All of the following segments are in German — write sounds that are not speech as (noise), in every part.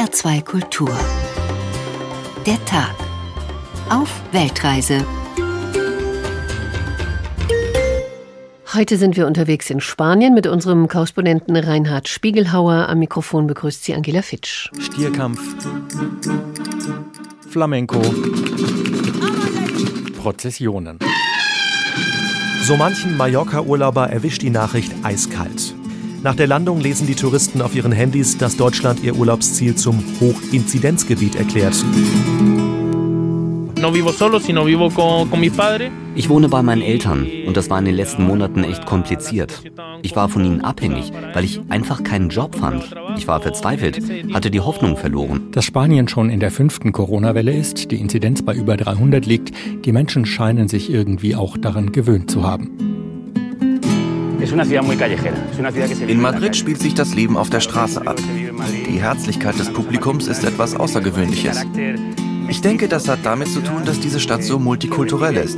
HR2 Kultur. Der Tag. Auf Weltreise. Heute sind wir unterwegs in Spanien mit unserem Korrespondenten Reinhard Spiegelhauer. Am Mikrofon begrüßt sie Angela Fitsch. Stierkampf. Flamenco. Prozessionen. So manchen Mallorca-Urlauber erwischt die Nachricht eiskalt. Nach der Landung lesen die Touristen auf ihren Handys, dass Deutschland ihr Urlaubsziel zum Hochinzidenzgebiet erklärt. Ich wohne bei meinen Eltern und das war in den letzten Monaten echt kompliziert. Ich war von ihnen abhängig, weil ich einfach keinen Job fand. Ich war verzweifelt, hatte die Hoffnung verloren. Dass Spanien schon in der fünften Corona-Welle ist, die Inzidenz bei über 300 liegt, die Menschen scheinen sich irgendwie auch daran gewöhnt zu haben. In Madrid spielt sich das Leben auf der Straße ab. Die Herzlichkeit des Publikums ist etwas Außergewöhnliches. Ich denke, das hat damit zu tun, dass diese Stadt so multikulturell ist.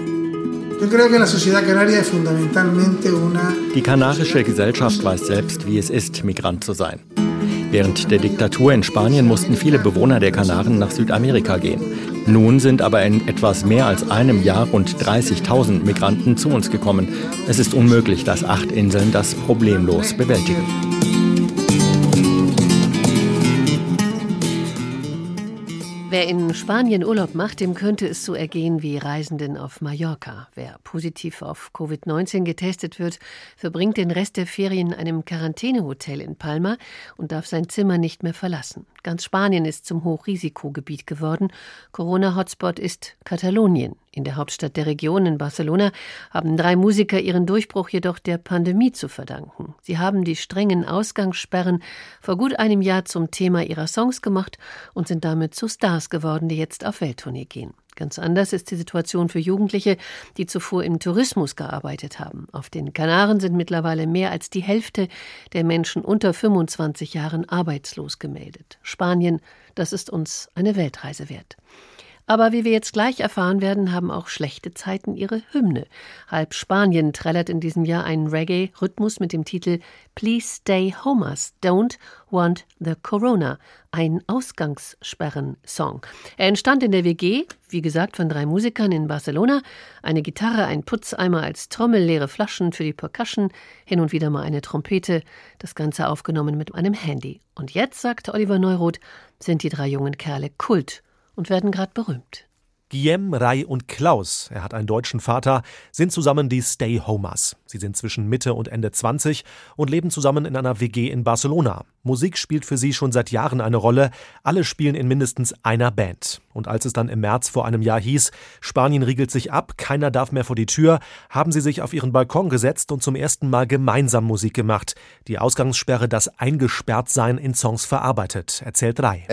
Die kanarische Gesellschaft weiß selbst, wie es ist, Migrant zu sein. Während der Diktatur in Spanien mussten viele Bewohner der Kanaren nach Südamerika gehen. Nun sind aber in etwas mehr als einem Jahr rund 30.000 Migranten zu uns gekommen. Es ist unmöglich, dass acht Inseln das problemlos bewältigen. Wer in Spanien Urlaub macht, dem könnte es so ergehen wie Reisenden auf Mallorca. Wer positiv auf Covid-19 getestet wird, verbringt den Rest der Ferien in einem Quarantänehotel in Palma und darf sein Zimmer nicht mehr verlassen. Ganz Spanien ist zum Hochrisikogebiet geworden. Corona-Hotspot ist Katalonien. In der Hauptstadt der Region in Barcelona haben drei Musiker ihren Durchbruch jedoch der Pandemie zu verdanken. Sie haben die strengen Ausgangssperren vor gut einem Jahr zum Thema ihrer Songs gemacht und sind damit zu Stars geworden, die jetzt auf Welttournee gehen. Ganz anders ist die Situation für Jugendliche, die zuvor im Tourismus gearbeitet haben. Auf den Kanaren sind mittlerweile mehr als die Hälfte der Menschen unter 25 Jahren arbeitslos gemeldet. Spanien, das ist uns eine Weltreise wert. Aber wie wir jetzt gleich erfahren werden, haben auch schlechte Zeiten ihre Hymne. Halb Spanien trällert in diesem Jahr einen Reggae-Rhythmus mit dem Titel Please Stay Homers, Don't Want the Corona, ein Ausgangssperren-Song. Er entstand in der WG, wie gesagt, von drei Musikern in Barcelona. Eine Gitarre, ein Putzeimer als Trommel, leere Flaschen für die Percussion, hin und wieder mal eine Trompete, das Ganze aufgenommen mit einem Handy. Und jetzt, sagt Oliver Neuroth, sind die drei jungen Kerle Kult und werden gerade berühmt. Guillem, Rai und Klaus, er hat einen deutschen Vater, sind zusammen die Stay Homers. Sie sind zwischen Mitte und Ende 20 und leben zusammen in einer WG in Barcelona. Musik spielt für sie schon seit Jahren eine Rolle. Alle spielen in mindestens einer Band. Und als es dann im März vor einem Jahr hieß, Spanien riegelt sich ab, keiner darf mehr vor die Tür, haben sie sich auf ihren Balkon gesetzt und zum ersten Mal gemeinsam Musik gemacht. Die Ausgangssperre, das Eingesperrtsein in Songs verarbeitet, erzählt Rai.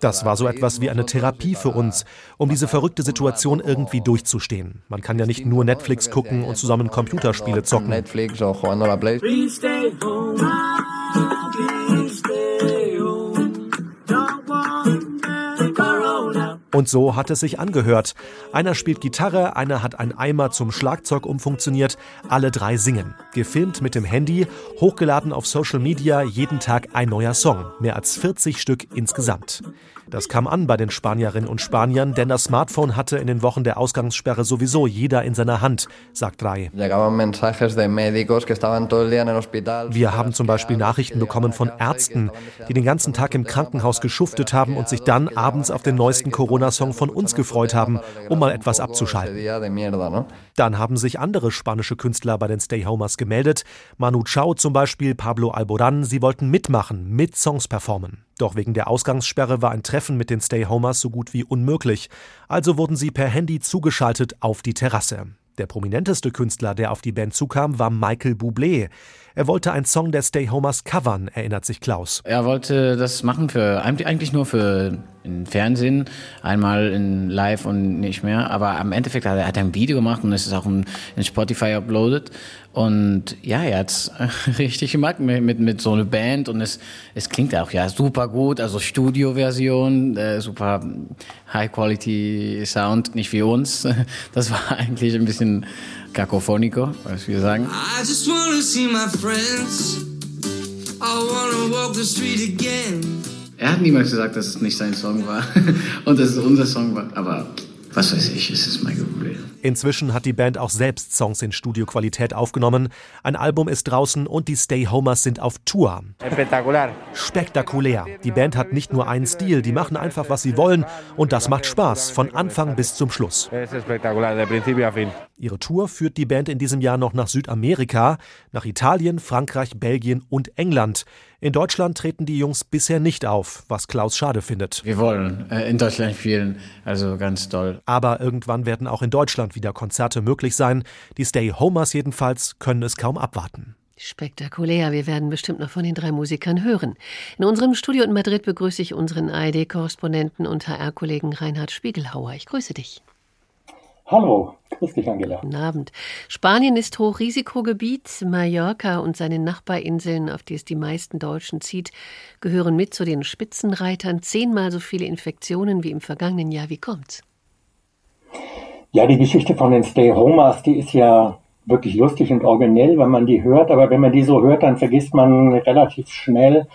Das war so etwas wie eine Therapie für uns, um diese verrückte Situation irgendwie durchzustehen. Man kann ja nicht nur Netflix gucken und zusammen Computerspiele zocken. Und so hat es sich angehört. Einer spielt Gitarre, einer hat einen Eimer zum Schlagzeug umfunktioniert, alle drei singen. Gefilmt mit dem Handy, hochgeladen auf Social Media, jeden Tag ein neuer Song. Mehr als 40 Stück insgesamt. Das kam an bei den Spanierinnen und Spaniern, denn das Smartphone hatte in den Wochen der Ausgangssperre sowieso jeder in seiner Hand, sagt Rai. Wir haben zum Beispiel Nachrichten bekommen von Ärzten, die den ganzen Tag im Krankenhaus geschuftet haben und sich dann abends auf den neuesten Corona-Song von uns gefreut haben, um mal etwas abzuschalten. Dann haben sich andere spanische Künstler bei den Stay-Homers gemeldet. Manu Chao zum Beispiel, Pablo Alboran, sie wollten mitmachen, mit Songs performen. Doch wegen der Ausgangssperre war ein Treffen mit den Stay-Homers so gut wie unmöglich. Also wurden sie per Handy zugeschaltet auf die Terrasse. Der prominenteste Künstler, der auf die Band zukam, war Michael Bublé. Er wollte einen Song der Stay Homers covern, erinnert sich Klaus. Er wollte das machen für eigentlich nur für den Fernsehen, einmal in Live und nicht mehr. Aber am Endeffekt hat er, hat er ein Video gemacht und es ist auch in, in Spotify uploaded. Und ja, er hat es (laughs) richtig gemacht mit, mit, mit so einer Band und es, es klingt auch ja super gut, also Studio-Version, äh, super High-Quality-Sound, nicht wie uns. (laughs) Das war eigentlich ein bisschen kakophonico, was wir sagen. I just wanna see my friends. I wanna walk Er hat niemals gesagt, dass es nicht sein Song war (laughs) und dass es unser Song war. Aber was weiß ich, es ist mein Problem. Inzwischen hat die Band auch selbst Songs in Studioqualität aufgenommen. Ein Album ist draußen und die Stay Homers sind auf Tour. Spektakulär. Spektakulär. Die Band hat nicht nur einen Stil, die machen einfach, was sie wollen und das macht Spaß, von Anfang bis zum Schluss. Ihre Tour führt die Band in diesem Jahr noch nach Südamerika, nach Italien, Frankreich, Belgien und England. In Deutschland treten die Jungs bisher nicht auf, was Klaus schade findet. Wir wollen äh, in Deutschland spielen, also ganz toll. Aber irgendwann werden auch in Deutschland wieder Konzerte möglich sein. Die Stay Homers jedenfalls können es kaum abwarten. Spektakulär. Wir werden bestimmt noch von den drei Musikern hören. In unserem Studio in Madrid begrüße ich unseren ARD-Korrespondenten und HR-Kollegen Reinhard Spiegelhauer. Ich grüße dich. Hallo, grüß dich, Angela. Guten Abend. Spanien ist Hochrisikogebiet. Mallorca und seine Nachbarinseln, auf die es die meisten Deutschen zieht, gehören mit zu den Spitzenreitern. Zehnmal so viele Infektionen wie im vergangenen Jahr. Wie kommt's? Ja, die Geschichte von den Stay-Homers, die ist ja wirklich lustig und originell, wenn man die hört. Aber wenn man die so hört, dann vergisst man relativ schnell,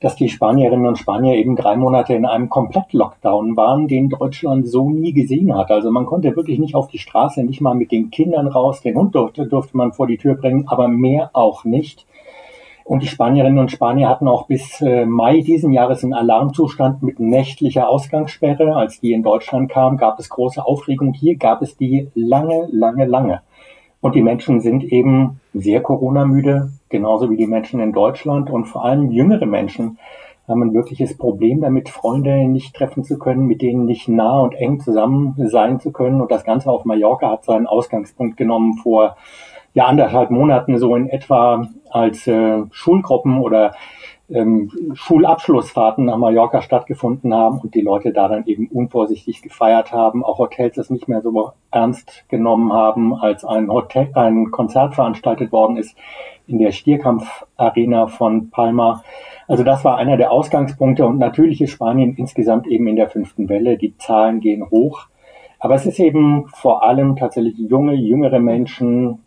dass die Spanierinnen und Spanier eben drei Monate in einem Komplett-Lockdown waren, den Deutschland so nie gesehen hat. Also man konnte wirklich nicht auf die Straße, nicht mal mit den Kindern raus. Den Hund durfte, durfte man vor die Tür bringen, aber mehr auch nicht. Und die Spanierinnen und Spanier hatten auch bis äh, Mai diesen Jahres einen Alarmzustand mit nächtlicher Ausgangssperre. Als die in Deutschland kam, gab es große Aufregung. Hier gab es die lange, lange, lange. Und die Menschen sind eben sehr Corona-müde, genauso wie die Menschen in Deutschland. Und vor allem jüngere Menschen haben ein wirkliches Problem damit, Freunde nicht treffen zu können, mit denen nicht nah und eng zusammen sein zu können. Und das Ganze auf Mallorca hat seinen Ausgangspunkt genommen vor ja, anderthalb Monaten so in etwa als äh, Schulgruppen oder ähm, Schulabschlussfahrten nach Mallorca stattgefunden haben und die Leute da dann eben unvorsichtig gefeiert haben, auch Hotels es nicht mehr so ernst genommen haben, als ein, Hotel, ein Konzert veranstaltet worden ist in der Stierkampfarena von Palma. Also das war einer der Ausgangspunkte und natürlich ist Spanien insgesamt eben in der fünften Welle. Die Zahlen gehen hoch. Aber es ist eben vor allem tatsächlich junge, jüngere Menschen,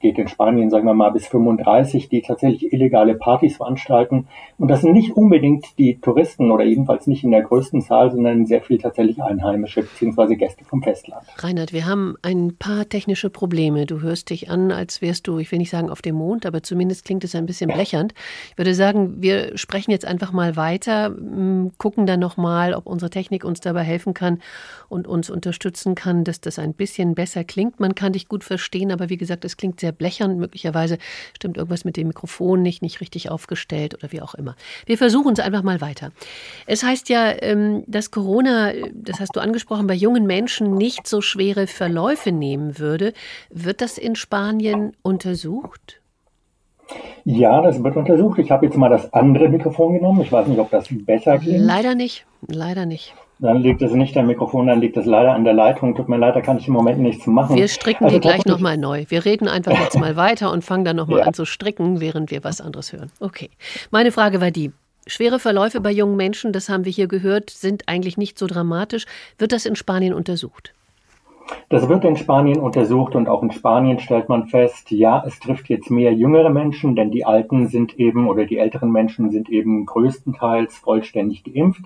geht in Spanien, sagen wir mal, bis 35, die tatsächlich illegale Partys veranstalten. Und das sind nicht unbedingt die Touristen oder jedenfalls nicht in der größten Zahl, sondern sehr viel tatsächlich Einheimische bzw. Gäste vom Festland. Reinhard, wir haben ein paar technische Probleme. Du hörst dich an, als wärst du, ich will nicht sagen auf dem Mond, aber zumindest klingt es ein bisschen blechernd. Ich würde sagen, wir sprechen jetzt einfach mal weiter, gucken dann nochmal, ob unsere Technik uns dabei helfen kann und uns unterstützen kann, dass das ein bisschen besser klingt. Man kann dich gut verstehen, aber wie gesagt, es klingt sehr blechern. Möglicherweise stimmt irgendwas mit dem Mikrofon nicht, nicht richtig aufgestellt oder wie auch immer. Wir versuchen es einfach mal weiter. Es heißt ja, ähm, dass Corona, das hast du angesprochen, bei jungen Menschen nicht so schwere Verläufe nehmen würde. Wird das in Spanien untersucht? Ja, das wird untersucht. Ich habe jetzt mal das andere Mikrofon genommen. Ich weiß nicht, ob das besser klingt. Leider nicht. Leider nicht. Dann liegt es nicht am Mikrofon, dann liegt es leider an der Leitung. Tut mir leid, da kann ich im Moment nichts machen. Wir stricken also, die gleich nochmal neu. Wir reden einfach jetzt (laughs) mal weiter und fangen dann nochmal ja. an zu stricken, während wir was anderes hören. Okay. Meine Frage war die. Schwere Verläufe bei jungen Menschen, das haben wir hier gehört, sind eigentlich nicht so dramatisch. Wird das in Spanien untersucht? Das wird in Spanien untersucht und auch in Spanien stellt man fest, ja, es trifft jetzt mehr jüngere Menschen, denn die Alten sind eben oder die älteren Menschen sind eben größtenteils vollständig geimpft.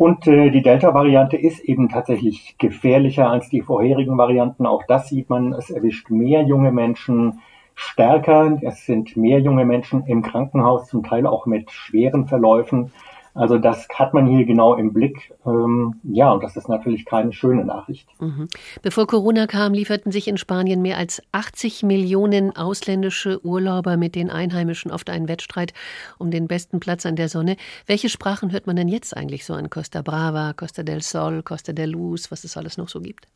Und äh, die Delta-Variante ist eben tatsächlich gefährlicher als die vorherigen Varianten. Auch das sieht man. Es erwischt mehr junge Menschen stärker. Es sind mehr junge Menschen im Krankenhaus, zum Teil auch mit schweren Verläufen. Also das hat man hier genau im Blick. Ähm, ja, und das ist natürlich keine schöne Nachricht. Mhm. Bevor Corona kam, lieferten sich in Spanien mehr als 80 Millionen ausländische Urlauber mit den Einheimischen oft einen Wettstreit um den besten Platz an der Sonne. Welche Sprachen hört man denn jetzt eigentlich so an Costa Brava, Costa del Sol, Costa de Luz, was es alles noch so gibt?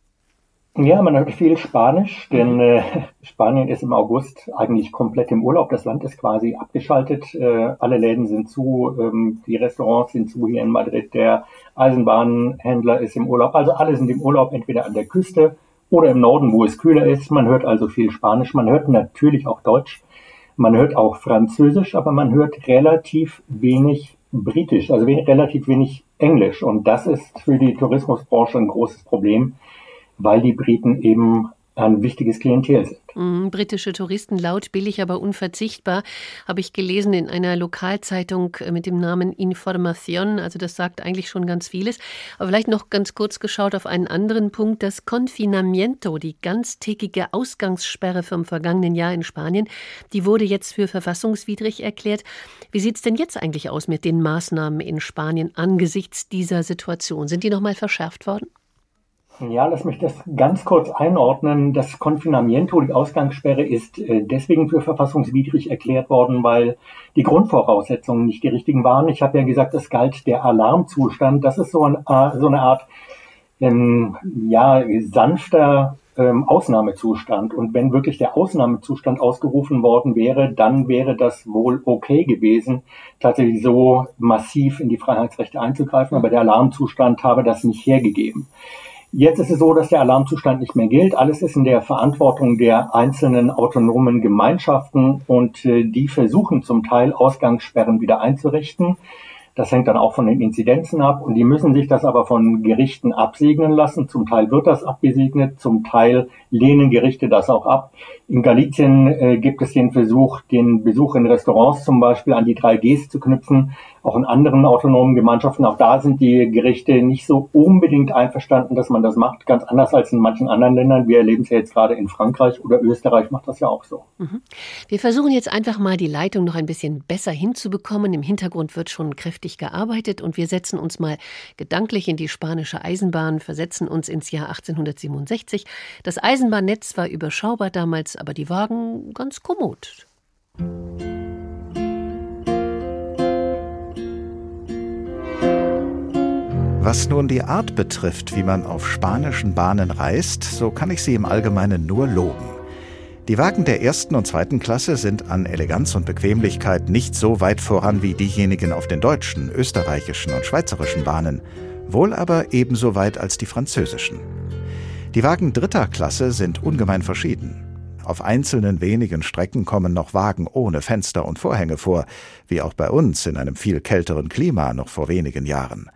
Ja, man hört viel Spanisch, denn äh, Spanien ist im August eigentlich komplett im Urlaub. Das Land ist quasi abgeschaltet. Äh, alle Läden sind zu, ähm, die Restaurants sind zu hier in Madrid. Der Eisenbahnhändler ist im Urlaub. Also alle sind im Urlaub, entweder an der Küste oder im Norden, wo es kühler ist. Man hört also viel Spanisch. Man hört natürlich auch Deutsch. Man hört auch Französisch, aber man hört relativ wenig Britisch, also relativ wenig Englisch. Und das ist für die Tourismusbranche ein großes Problem weil die Briten eben ein wichtiges Klientel sind. Mhm, britische Touristen laut, billig, aber unverzichtbar, habe ich gelesen in einer Lokalzeitung äh, mit dem Namen Information. Also das sagt eigentlich schon ganz vieles. Aber vielleicht noch ganz kurz geschaut auf einen anderen Punkt. Das Confinamiento, die ganztägige Ausgangssperre vom vergangenen Jahr in Spanien, die wurde jetzt für verfassungswidrig erklärt. Wie sieht es denn jetzt eigentlich aus mit den Maßnahmen in Spanien angesichts dieser Situation? Sind die nochmal verschärft worden? Ja, lass mich das ganz kurz einordnen. Das Confinamiento, die Ausgangssperre, ist äh, deswegen für verfassungswidrig erklärt worden, weil die Grundvoraussetzungen nicht die richtigen waren. Ich habe ja gesagt, es galt der Alarmzustand. Das ist so, ein, so eine Art ähm, ja, sanfter ähm, Ausnahmezustand. Und wenn wirklich der Ausnahmezustand ausgerufen worden wäre, dann wäre das wohl okay gewesen, tatsächlich so massiv in die Freiheitsrechte einzugreifen. Aber der Alarmzustand habe das nicht hergegeben. Jetzt ist es so, dass der Alarmzustand nicht mehr gilt. Alles ist in der Verantwortung der einzelnen autonomen Gemeinschaften und äh, die versuchen zum Teil Ausgangssperren wieder einzurichten. Das hängt dann auch von den Inzidenzen ab und die müssen sich das aber von Gerichten absegnen lassen. Zum Teil wird das abgesegnet, zum Teil lehnen Gerichte das auch ab. In Galicien äh, gibt es den Versuch, den Besuch in Restaurants zum Beispiel an die 3Gs zu knüpfen auch in anderen autonomen Gemeinschaften, auch da sind die Gerichte nicht so unbedingt einverstanden, dass man das macht, ganz anders als in manchen anderen Ländern. Wir erleben es ja jetzt gerade in Frankreich oder Österreich macht das ja auch so. Mhm. Wir versuchen jetzt einfach mal die Leitung noch ein bisschen besser hinzubekommen. Im Hintergrund wird schon kräftig gearbeitet und wir setzen uns mal gedanklich in die spanische Eisenbahn, versetzen uns ins Jahr 1867. Das Eisenbahnnetz war überschaubar damals, aber die Wagen ganz kommod. Was nun die Art betrifft, wie man auf spanischen Bahnen reist, so kann ich sie im Allgemeinen nur loben. Die Wagen der ersten und zweiten Klasse sind an Eleganz und Bequemlichkeit nicht so weit voran wie diejenigen auf den deutschen, österreichischen und schweizerischen Bahnen, wohl aber ebenso weit als die französischen. Die Wagen dritter Klasse sind ungemein verschieden. Auf einzelnen wenigen Strecken kommen noch Wagen ohne Fenster und Vorhänge vor, wie auch bei uns in einem viel kälteren Klima noch vor wenigen Jahren.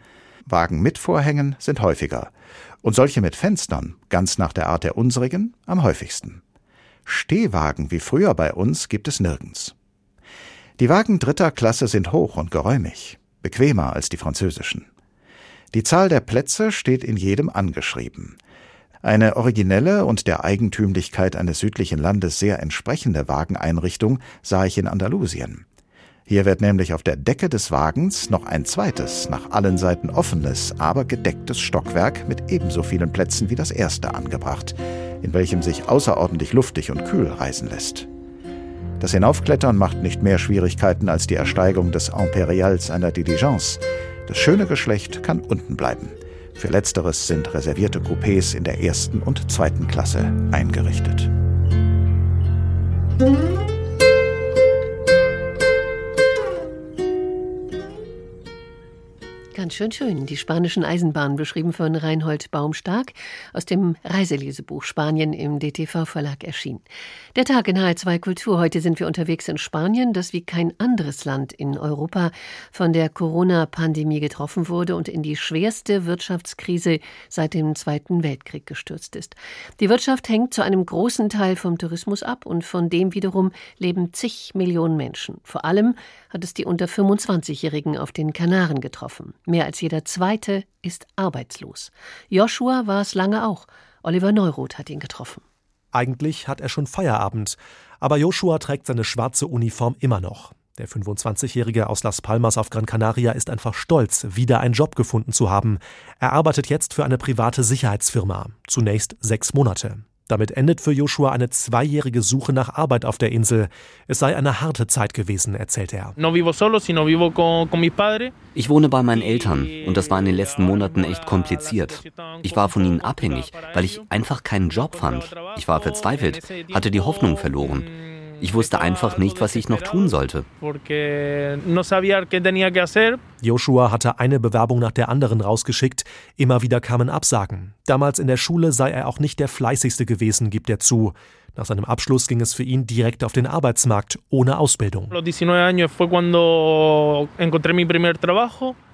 Wagen mit Vorhängen sind häufiger und solche mit Fenstern, ganz nach der Art der unsrigen, am häufigsten. Stehwagen wie früher bei uns gibt es nirgends. Die Wagen dritter Klasse sind hoch und geräumig, bequemer als die französischen. Die Zahl der Plätze steht in jedem angeschrieben. Eine originelle und der Eigentümlichkeit eines südlichen Landes sehr entsprechende Wageneinrichtung sah ich in Andalusien. Hier wird nämlich auf der Decke des Wagens noch ein zweites, nach allen Seiten offenes, aber gedecktes Stockwerk mit ebenso vielen Plätzen wie das erste angebracht, in welchem sich außerordentlich luftig und kühl reisen lässt. Das Hinaufklettern macht nicht mehr Schwierigkeiten als die Ersteigung des Imperials einer Diligence. Das schöne Geschlecht kann unten bleiben. Für letzteres sind reservierte Coupés in der ersten und zweiten Klasse eingerichtet. Ganz schön schön. Die spanischen Eisenbahnen, beschrieben von Reinhold Baumstark aus dem Reiselesebuch Spanien im DTV-Verlag erschienen. Der Tag in HR2 Kultur. Heute sind wir unterwegs in Spanien, das wie kein anderes Land in Europa von der Corona-Pandemie getroffen wurde und in die schwerste Wirtschaftskrise seit dem Zweiten Weltkrieg gestürzt ist. Die Wirtschaft hängt zu einem großen Teil vom Tourismus ab und von dem wiederum leben zig Millionen Menschen. Vor allem hat es die unter 25-Jährigen auf den Kanaren getroffen. Mehr als jeder Zweite ist arbeitslos. Joshua war es lange auch. Oliver Neuroth hat ihn getroffen. Eigentlich hat er schon Feierabend, aber Joshua trägt seine schwarze Uniform immer noch. Der 25-Jährige aus Las Palmas auf Gran Canaria ist einfach stolz, wieder einen Job gefunden zu haben. Er arbeitet jetzt für eine private Sicherheitsfirma, zunächst sechs Monate. Damit endet für Joshua eine zweijährige Suche nach Arbeit auf der Insel. Es sei eine harte Zeit gewesen, erzählt er. Ich wohne bei meinen Eltern und das war in den letzten Monaten echt kompliziert. Ich war von ihnen abhängig, weil ich einfach keinen Job fand. Ich war verzweifelt, hatte die Hoffnung verloren. Ich wusste einfach nicht, was ich noch tun sollte. Joshua hatte eine Bewerbung nach der anderen rausgeschickt. Immer wieder kamen Absagen. Damals in der Schule sei er auch nicht der fleißigste gewesen, gibt er zu. Nach seinem Abschluss ging es für ihn direkt auf den Arbeitsmarkt, ohne Ausbildung.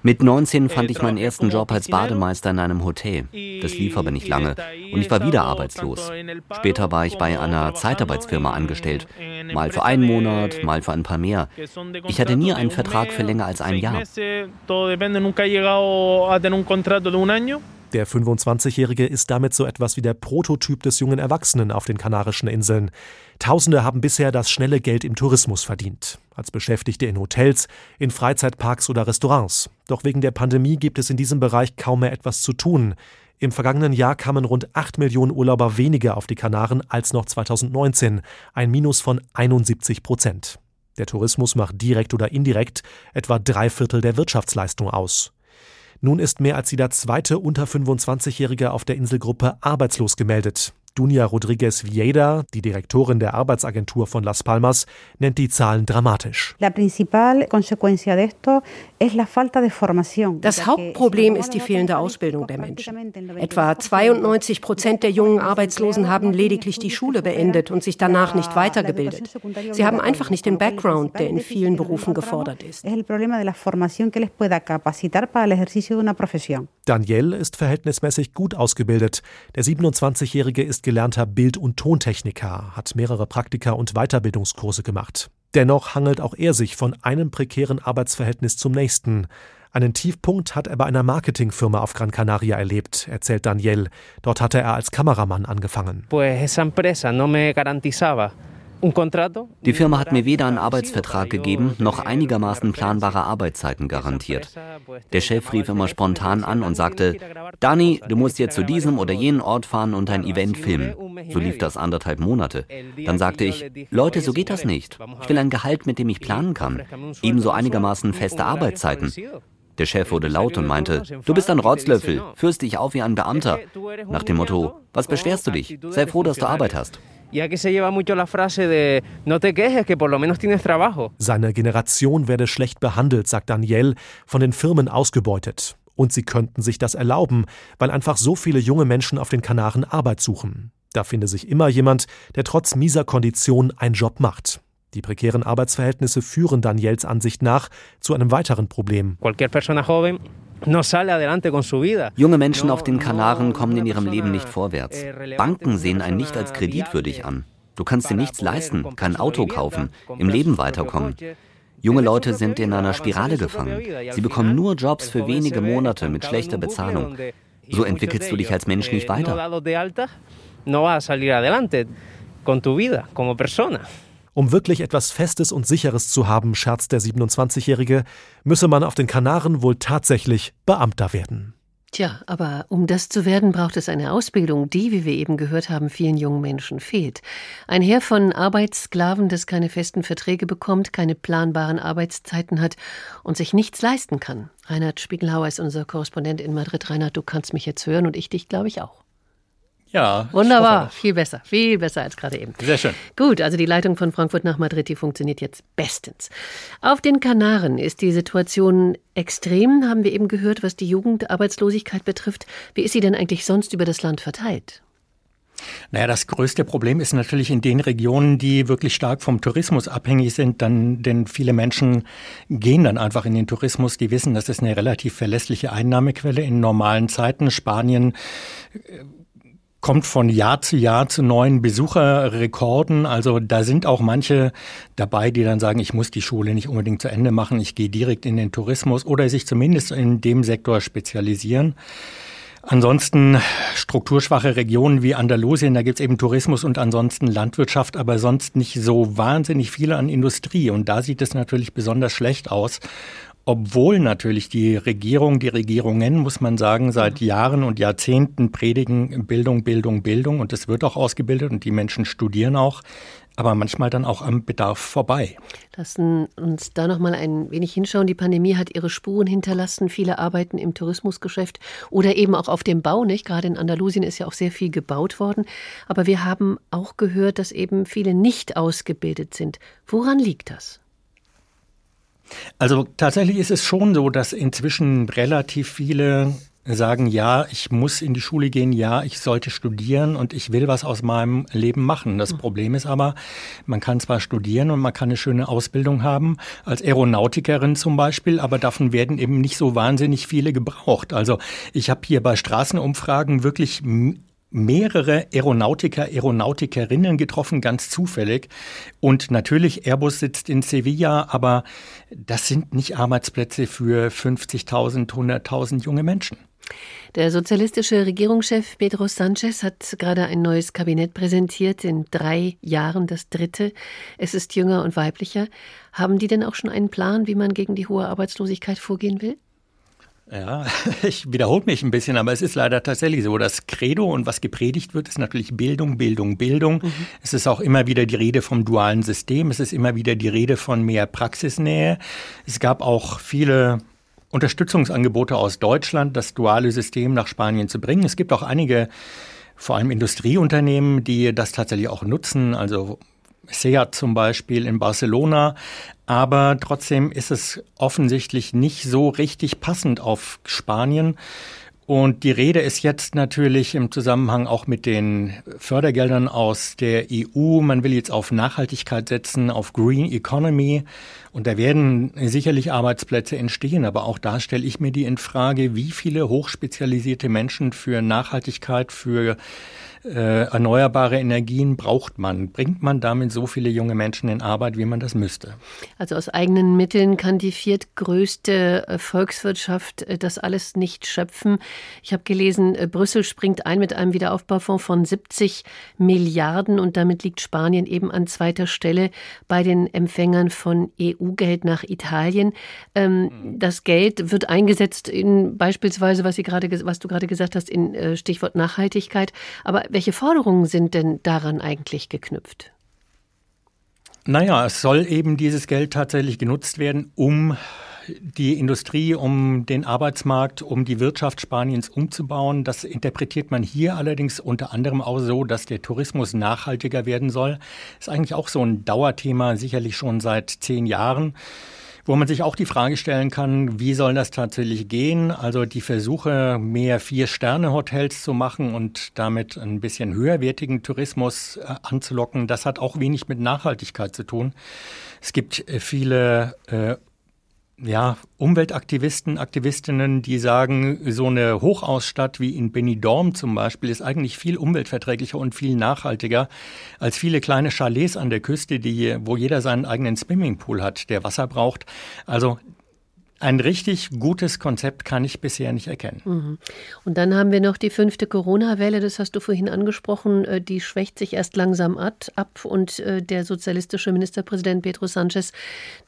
Mit 19 fand ich meinen ersten Job als Bademeister in einem Hotel. Das lief aber nicht lange und ich war wieder arbeitslos. Später war ich bei einer Zeitarbeitsfirma angestellt. Mal für einen Monat, mal für ein paar mehr. Ich hatte nie einen Vertrag für länger als ein Jahr. Der 25-Jährige ist damit so etwas wie der Prototyp des jungen Erwachsenen auf den Kanarischen Inseln. Tausende haben bisher das schnelle Geld im Tourismus verdient. Als Beschäftigte in Hotels, in Freizeitparks oder Restaurants. Doch wegen der Pandemie gibt es in diesem Bereich kaum mehr etwas zu tun. Im vergangenen Jahr kamen rund 8 Millionen Urlauber weniger auf die Kanaren als noch 2019, ein Minus von 71 Prozent. Der Tourismus macht direkt oder indirekt etwa drei Viertel der Wirtschaftsleistung aus. Nun ist mehr als jeder zweite unter 25-Jährige auf der Inselgruppe arbeitslos gemeldet. Dunia Rodriguez Vieira, die Direktorin der Arbeitsagentur von Las Palmas, nennt die Zahlen dramatisch. Das Hauptproblem ist die fehlende Ausbildung der Menschen. Etwa 92 Prozent der jungen Arbeitslosen haben lediglich die Schule beendet und sich danach nicht weitergebildet. Sie haben einfach nicht den Background, der in vielen Berufen gefordert ist. Daniel ist verhältnismäßig gut ausgebildet. Der 27-Jährige ist gelernter Bild- und Tontechniker, hat mehrere Praktika und Weiterbildungskurse gemacht. Dennoch hangelt auch er sich von einem prekären Arbeitsverhältnis zum nächsten. Einen Tiefpunkt hat er bei einer Marketingfirma auf Gran Canaria erlebt, erzählt Daniel. Dort hatte er als Kameramann angefangen. Pues esa empresa no me garantizaba die Firma hat mir weder einen Arbeitsvertrag gegeben, noch einigermaßen planbare Arbeitszeiten garantiert. Der Chef rief immer spontan an und sagte, Dani, du musst jetzt zu diesem oder jenen Ort fahren und ein Event filmen. So lief das anderthalb Monate. Dann sagte ich, Leute, so geht das nicht. Ich will ein Gehalt, mit dem ich planen kann. Ebenso einigermaßen feste Arbeitszeiten. Der Chef wurde laut und meinte, du bist ein Rotzlöffel, führst dich auf wie ein Beamter. Nach dem Motto, was beschwerst du dich? Sei froh, dass du Arbeit hast. Seine Generation werde schlecht behandelt, sagt Daniel, von den Firmen ausgebeutet. Und sie könnten sich das erlauben, weil einfach so viele junge Menschen auf den Kanaren Arbeit suchen. Da finde sich immer jemand, der trotz mieser Kondition einen Job macht. Die prekären Arbeitsverhältnisse führen Daniels Ansicht nach zu einem weiteren Problem. Junge Menschen auf den Kanaren kommen in ihrem Leben nicht vorwärts. Banken sehen einen nicht als kreditwürdig an. Du kannst dir nichts leisten, kein Auto kaufen, im Leben weiterkommen. Junge Leute sind in einer Spirale gefangen. Sie bekommen nur Jobs für wenige Monate mit schlechter Bezahlung. So entwickelst du dich als Mensch nicht weiter. Um wirklich etwas Festes und Sicheres zu haben, scherzt der 27-Jährige, müsse man auf den Kanaren wohl tatsächlich Beamter werden. Tja, aber um das zu werden, braucht es eine Ausbildung, die, wie wir eben gehört haben, vielen jungen Menschen fehlt. Ein Heer von Arbeitssklaven, das keine festen Verträge bekommt, keine planbaren Arbeitszeiten hat und sich nichts leisten kann. Reinhard Spiegelhauer ist unser Korrespondent in Madrid. Reinhard, du kannst mich jetzt hören und ich dich, glaube ich, auch. Ja. Wunderbar, viel besser, viel besser als gerade eben. Sehr schön. Gut, also die Leitung von Frankfurt nach Madrid, die funktioniert jetzt bestens. Auf den Kanaren ist die Situation extrem, haben wir eben gehört, was die Jugendarbeitslosigkeit betrifft. Wie ist sie denn eigentlich sonst über das Land verteilt? Naja, das größte Problem ist natürlich in den Regionen, die wirklich stark vom Tourismus abhängig sind, dann, denn viele Menschen gehen dann einfach in den Tourismus, die wissen, das ist eine relativ verlässliche Einnahmequelle in normalen Zeiten. Spanien kommt von Jahr zu Jahr zu neuen Besucherrekorden. Also da sind auch manche dabei, die dann sagen, ich muss die Schule nicht unbedingt zu Ende machen, ich gehe direkt in den Tourismus oder sich zumindest in dem Sektor spezialisieren. Ansonsten strukturschwache Regionen wie Andalusien, da gibt's eben Tourismus und ansonsten Landwirtschaft, aber sonst nicht so wahnsinnig viele an Industrie. Und da sieht es natürlich besonders schlecht aus obwohl natürlich die Regierung, die Regierungen, muss man sagen, seit mhm. Jahren und Jahrzehnten predigen Bildung, Bildung, Bildung und es wird auch ausgebildet und die Menschen studieren auch, aber manchmal dann auch am Bedarf vorbei. Lassen uns da noch mal ein wenig hinschauen. Die Pandemie hat ihre Spuren hinterlassen. Viele arbeiten im Tourismusgeschäft oder eben auch auf dem Bau, nicht? Gerade in Andalusien ist ja auch sehr viel gebaut worden. Aber wir haben auch gehört, dass eben viele nicht ausgebildet sind. Woran liegt das? Also tatsächlich ist es schon so, dass inzwischen relativ viele sagen, ja, ich muss in die Schule gehen, ja, ich sollte studieren und ich will was aus meinem Leben machen. Das mhm. Problem ist aber, man kann zwar studieren und man kann eine schöne Ausbildung haben, als Aeronautikerin zum Beispiel, aber davon werden eben nicht so wahnsinnig viele gebraucht. Also ich habe hier bei Straßenumfragen wirklich mehrere Aeronautiker, Aeronautikerinnen getroffen, ganz zufällig. Und natürlich, Airbus sitzt in Sevilla, aber das sind nicht Arbeitsplätze für 50.000, 100.000 junge Menschen. Der sozialistische Regierungschef Pedro Sanchez hat gerade ein neues Kabinett präsentiert, in drei Jahren das dritte. Es ist jünger und weiblicher. Haben die denn auch schon einen Plan, wie man gegen die hohe Arbeitslosigkeit vorgehen will? Ja, (laughs) ich wiederhole mich ein bisschen, aber es ist leider tatsächlich so. Das Credo und was gepredigt wird, ist natürlich Bildung, Bildung, Bildung. Mhm. Es ist auch immer wieder die Rede vom dualen System. Es ist immer wieder die Rede von mehr Praxisnähe. Es gab auch viele Unterstützungsangebote aus Deutschland, das duale System nach Spanien zu bringen. Es gibt auch einige, vor allem Industrieunternehmen, die das tatsächlich auch nutzen. Also Seat zum Beispiel in Barcelona. Aber trotzdem ist es offensichtlich nicht so richtig passend auf Spanien. Und die Rede ist jetzt natürlich im Zusammenhang auch mit den Fördergeldern aus der EU. Man will jetzt auf Nachhaltigkeit setzen, auf Green Economy. Und da werden sicherlich Arbeitsplätze entstehen. Aber auch da stelle ich mir die in Frage, wie viele hochspezialisierte Menschen für Nachhaltigkeit, für äh, erneuerbare Energien braucht man. Bringt man damit so viele junge Menschen in Arbeit, wie man das müsste? Also aus eigenen Mitteln kann die viertgrößte äh, Volkswirtschaft äh, das alles nicht schöpfen. Ich habe gelesen, äh, Brüssel springt ein mit einem Wiederaufbaufonds von 70 Milliarden und damit liegt Spanien eben an zweiter Stelle bei den Empfängern von EU-Geld nach Italien. Ähm, mhm. das Geld wird eingesetzt in beispielsweise, was, Sie gerade, was du gerade gesagt hast, in Stichwort Nachhaltigkeit. Aber welche Forderungen sind denn daran eigentlich geknüpft? Naja, es soll eben dieses Geld tatsächlich genutzt werden, um die Industrie, um den Arbeitsmarkt, um die Wirtschaft Spaniens umzubauen. Das interpretiert man hier allerdings unter anderem auch so, dass der Tourismus nachhaltiger werden soll. Ist eigentlich auch so ein Dauerthema, sicherlich schon seit zehn Jahren wo man sich auch die Frage stellen kann, wie soll das tatsächlich gehen? Also die Versuche, mehr Vier-Sterne-Hotels zu machen und damit ein bisschen höherwertigen Tourismus äh, anzulocken, das hat auch wenig mit Nachhaltigkeit zu tun. Es gibt äh, viele äh, ja, Umweltaktivisten, Aktivistinnen, die sagen, so eine Hochausstadt wie in Benidorm zum Beispiel ist eigentlich viel umweltverträglicher und viel nachhaltiger als viele kleine Chalets an der Küste, die, wo jeder seinen eigenen Swimmingpool hat, der Wasser braucht. Also ein richtig gutes Konzept kann ich bisher nicht erkennen. Mhm. Und dann haben wir noch die fünfte Corona-Welle, das hast du vorhin angesprochen, äh, die schwächt sich erst langsam ab und äh, der sozialistische Ministerpräsident Pedro Sanchez,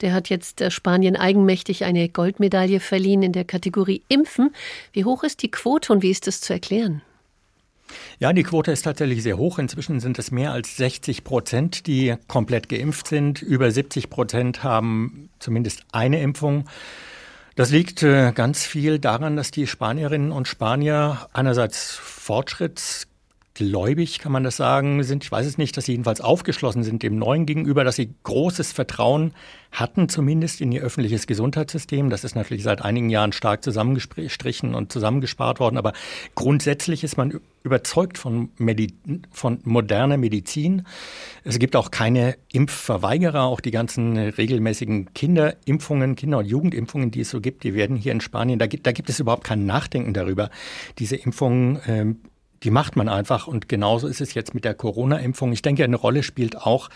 der hat jetzt äh, Spanien eigenmächtig eine Goldmedaille verliehen in der Kategorie Impfen. Wie hoch ist die Quote und wie ist das zu erklären? Ja, die Quote ist tatsächlich sehr hoch. Inzwischen sind es mehr als 60 Prozent, die komplett geimpft sind. Über 70 Prozent haben zumindest eine Impfung. Das liegt äh, ganz viel daran, dass die Spanierinnen und Spanier einerseits fortschrittsgläubig, kann man das sagen, sind. Ich weiß es nicht, dass sie jedenfalls aufgeschlossen sind dem Neuen gegenüber, dass sie großes Vertrauen hatten, zumindest in ihr öffentliches Gesundheitssystem. Das ist natürlich seit einigen Jahren stark zusammengestrichen und zusammengespart worden. Aber grundsätzlich ist man überzeugt von, Medi von moderner Medizin. Es gibt auch keine Impfverweigerer. Auch die ganzen regelmäßigen Kinderimpfungen, Kinder- und Jugendimpfungen, die es so gibt, die werden hier in Spanien, da gibt, da gibt es überhaupt kein Nachdenken darüber. Diese Impfungen ähm, die macht man einfach. Und genauso ist es jetzt mit der Corona-Impfung. Ich denke, eine Rolle spielt auch,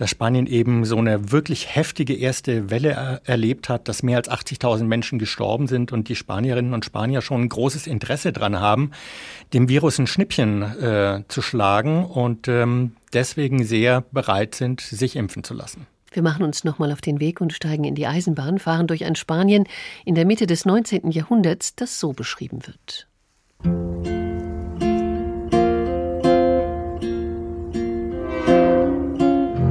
dass Spanien eben so eine wirklich heftige erste Welle er erlebt hat, dass mehr als 80.000 Menschen gestorben sind und die Spanierinnen und Spanier schon ein großes Interesse dran haben, dem Virus ein Schnippchen äh, zu schlagen und ähm, deswegen sehr bereit sind, sich impfen zu lassen. Wir machen uns nochmal auf den Weg und steigen in die Eisenbahn, fahren durch ein Spanien in der Mitte des 19. Jahrhunderts, das so beschrieben wird.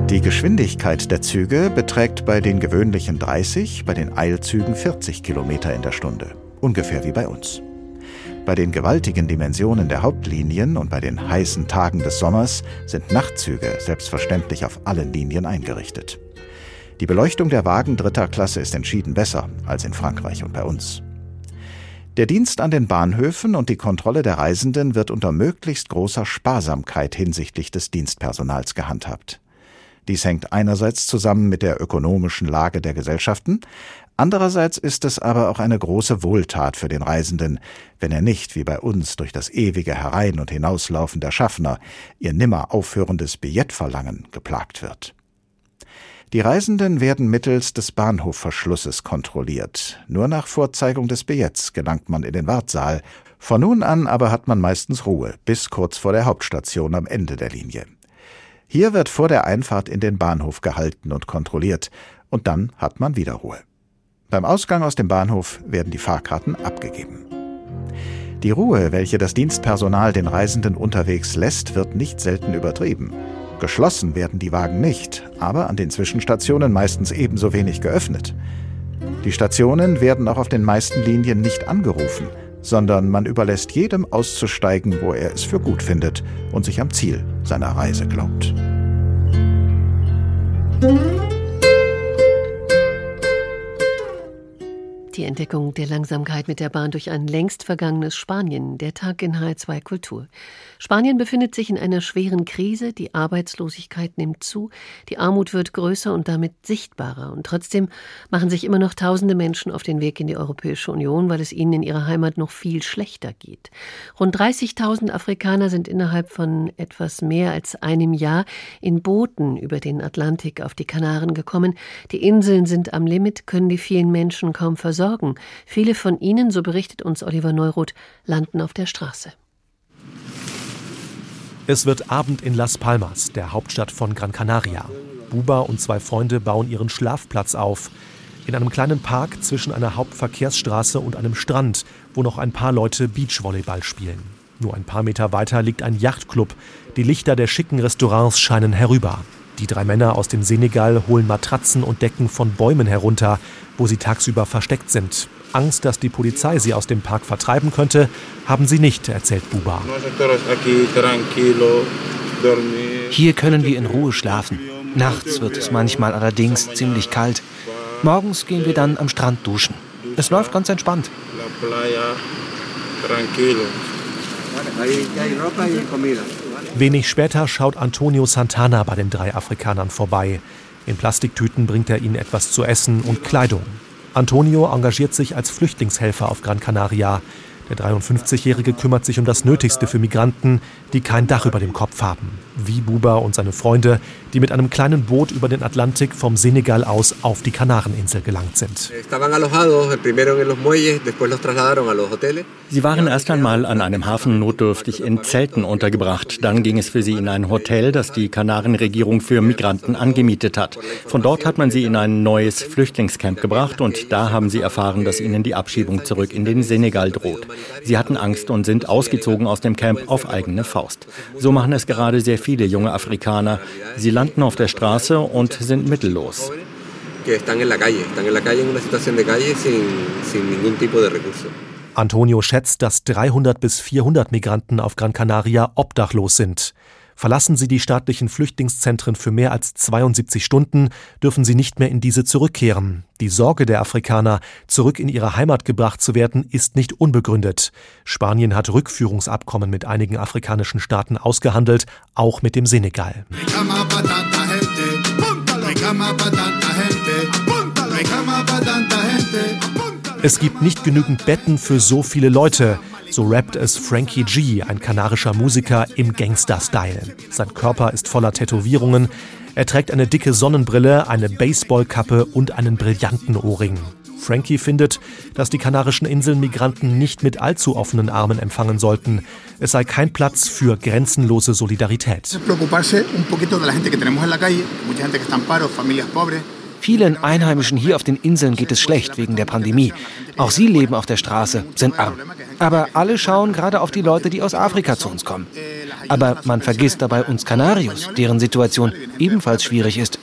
Die Geschwindigkeit der Züge beträgt bei den gewöhnlichen 30, bei den Eilzügen 40 Kilometer in der Stunde, ungefähr wie bei uns. Bei den gewaltigen Dimensionen der Hauptlinien und bei den heißen Tagen des Sommers sind Nachtzüge selbstverständlich auf allen Linien eingerichtet. Die Beleuchtung der Wagen dritter Klasse ist entschieden besser als in Frankreich und bei uns. Der Dienst an den Bahnhöfen und die Kontrolle der Reisenden wird unter möglichst großer Sparsamkeit hinsichtlich des Dienstpersonals gehandhabt. Dies hängt einerseits zusammen mit der ökonomischen Lage der Gesellschaften, andererseits ist es aber auch eine große Wohltat für den Reisenden, wenn er nicht wie bei uns durch das ewige Herein- und Hinauslaufen der Schaffner, ihr nimmer aufhörendes Billettverlangen geplagt wird. Die Reisenden werden mittels des Bahnhofverschlusses kontrolliert. Nur nach Vorzeigung des Billets gelangt man in den Wartsaal. Von nun an aber hat man meistens Ruhe, bis kurz vor der Hauptstation am Ende der Linie. Hier wird vor der Einfahrt in den Bahnhof gehalten und kontrolliert, und dann hat man wieder Ruhe. Beim Ausgang aus dem Bahnhof werden die Fahrkarten abgegeben. Die Ruhe, welche das Dienstpersonal den Reisenden unterwegs lässt, wird nicht selten übertrieben. Geschlossen werden die Wagen nicht, aber an den Zwischenstationen meistens ebenso wenig geöffnet. Die Stationen werden auch auf den meisten Linien nicht angerufen, sondern man überlässt jedem auszusteigen, wo er es für gut findet und sich am Ziel seiner Reise glaubt. Die Entdeckung der Langsamkeit mit der Bahn durch ein längst vergangenes Spanien, der Tag in H2 Kultur. Spanien befindet sich in einer schweren Krise, die Arbeitslosigkeit nimmt zu, die Armut wird größer und damit sichtbarer. Und trotzdem machen sich immer noch tausende Menschen auf den Weg in die Europäische Union, weil es ihnen in ihrer Heimat noch viel schlechter geht. Rund 30.000 Afrikaner sind innerhalb von etwas mehr als einem Jahr in Booten über den Atlantik auf die Kanaren gekommen. Die Inseln sind am Limit, können die vielen Menschen kaum versorgen. Viele von ihnen, so berichtet uns Oliver Neuroth, landen auf der Straße. Es wird Abend in Las Palmas, der Hauptstadt von Gran Canaria. Buba und zwei Freunde bauen ihren Schlafplatz auf. In einem kleinen Park zwischen einer Hauptverkehrsstraße und einem Strand, wo noch ein paar Leute Beachvolleyball spielen. Nur ein paar Meter weiter liegt ein Yachtclub. Die Lichter der schicken Restaurants scheinen herüber. Die drei Männer aus dem Senegal holen Matratzen und Decken von Bäumen herunter, wo sie tagsüber versteckt sind. Angst, dass die Polizei sie aus dem Park vertreiben könnte, haben sie nicht, erzählt Buba. Hier können wir in Ruhe schlafen. Nachts wird es manchmal allerdings ziemlich kalt. Morgens gehen wir dann am Strand duschen. Es läuft ganz entspannt. Wenig später schaut Antonio Santana bei den drei Afrikanern vorbei. In Plastiktüten bringt er ihnen etwas zu essen und Kleidung. Antonio engagiert sich als Flüchtlingshelfer auf Gran Canaria. Der 53-Jährige kümmert sich um das Nötigste für Migranten, die kein Dach über dem Kopf haben. Wie Buba und seine Freunde, die mit einem kleinen Boot über den Atlantik vom Senegal aus auf die Kanareninsel gelangt sind. Sie waren erst einmal an einem Hafen notdürftig in Zelten untergebracht. Dann ging es für sie in ein Hotel, das die Kanarenregierung für Migranten angemietet hat. Von dort hat man sie in ein neues Flüchtlingscamp gebracht und da haben sie erfahren, dass ihnen die Abschiebung zurück in den Senegal droht. Sie hatten Angst und sind ausgezogen aus dem Camp auf eigene Faust. So machen es gerade sehr viele junge Afrikaner. Sie landen auf der Straße und sind mittellos. Antonio schätzt, dass 300 bis 400 Migranten auf Gran Canaria obdachlos sind. Verlassen sie die staatlichen Flüchtlingszentren für mehr als 72 Stunden, dürfen sie nicht mehr in diese zurückkehren. Die Sorge der Afrikaner, zurück in ihre Heimat gebracht zu werden, ist nicht unbegründet. Spanien hat Rückführungsabkommen mit einigen afrikanischen Staaten ausgehandelt, auch mit dem Senegal. Es gibt nicht genügend Betten für so viele Leute. So rappt es Frankie G, ein kanarischer Musiker im Gangster-Style. Sein Körper ist voller Tätowierungen. Er trägt eine dicke Sonnenbrille, eine Baseballkappe und einen brillanten Ohrring. Frankie findet, dass die Kanarischen Inseln Migranten nicht mit allzu offenen Armen empfangen sollten. Es sei kein Platz für grenzenlose Solidarität. Vielen Einheimischen hier auf den Inseln geht es schlecht wegen der Pandemie. Auch sie leben auf der Straße, sind arm. Aber alle schauen gerade auf die Leute, die aus Afrika zu uns kommen. Aber man vergisst dabei uns Kanarios, deren Situation ebenfalls schwierig ist.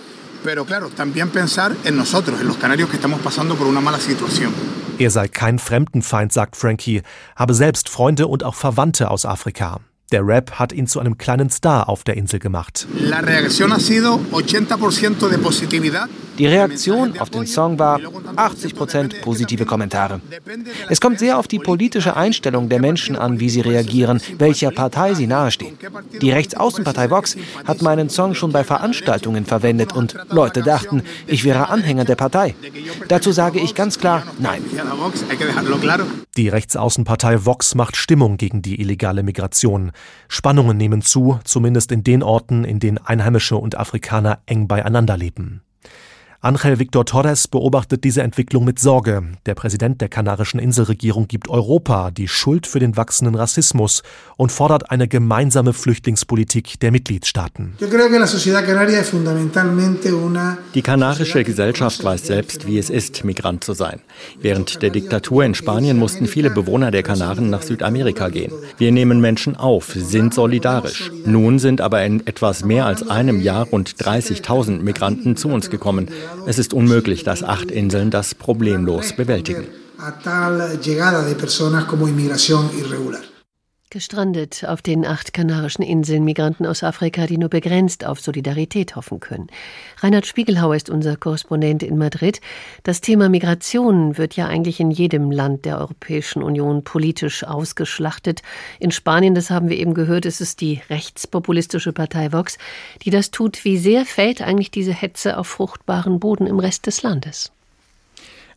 Er sei kein Fremdenfeind, sagt Frankie, habe selbst Freunde und auch Verwandte aus Afrika. Der Rap hat ihn zu einem kleinen Star auf der Insel gemacht. Die Reaktion auf den Song war 80% positive Kommentare. Es kommt sehr auf die politische Einstellung der Menschen an, wie sie reagieren, welcher Partei sie nahestehen. Die Rechtsaußenpartei Vox hat meinen Song schon bei Veranstaltungen verwendet und Leute dachten, ich wäre Anhänger der Partei. Dazu sage ich ganz klar Nein. Die Rechtsaußenpartei Vox macht Stimmung gegen die illegale Migration. Spannungen nehmen zu, zumindest in den Orten, in denen Einheimische und Afrikaner eng beieinander leben. Angel Victor Torres beobachtet diese Entwicklung mit Sorge. Der Präsident der kanarischen Inselregierung gibt Europa die Schuld für den wachsenden Rassismus und fordert eine gemeinsame Flüchtlingspolitik der Mitgliedstaaten. Die kanarische Gesellschaft weiß selbst, wie es ist, Migrant zu sein. Während der Diktatur in Spanien mussten viele Bewohner der Kanaren nach Südamerika gehen. Wir nehmen Menschen auf, sind solidarisch. Nun sind aber in etwas mehr als einem Jahr rund 30.000 Migranten zu uns gekommen. Es ist unmöglich, dass acht Inseln das problemlos bewältigen. Gestrandet auf den acht kanarischen Inseln Migranten aus Afrika, die nur begrenzt auf Solidarität hoffen können. Reinhard Spiegelhauer ist unser Korrespondent in Madrid. Das Thema Migration wird ja eigentlich in jedem Land der Europäischen Union politisch ausgeschlachtet. In Spanien, das haben wir eben gehört, ist es die rechtspopulistische Partei Vox, die das tut. Wie sehr fällt eigentlich diese Hetze auf fruchtbaren Boden im Rest des Landes?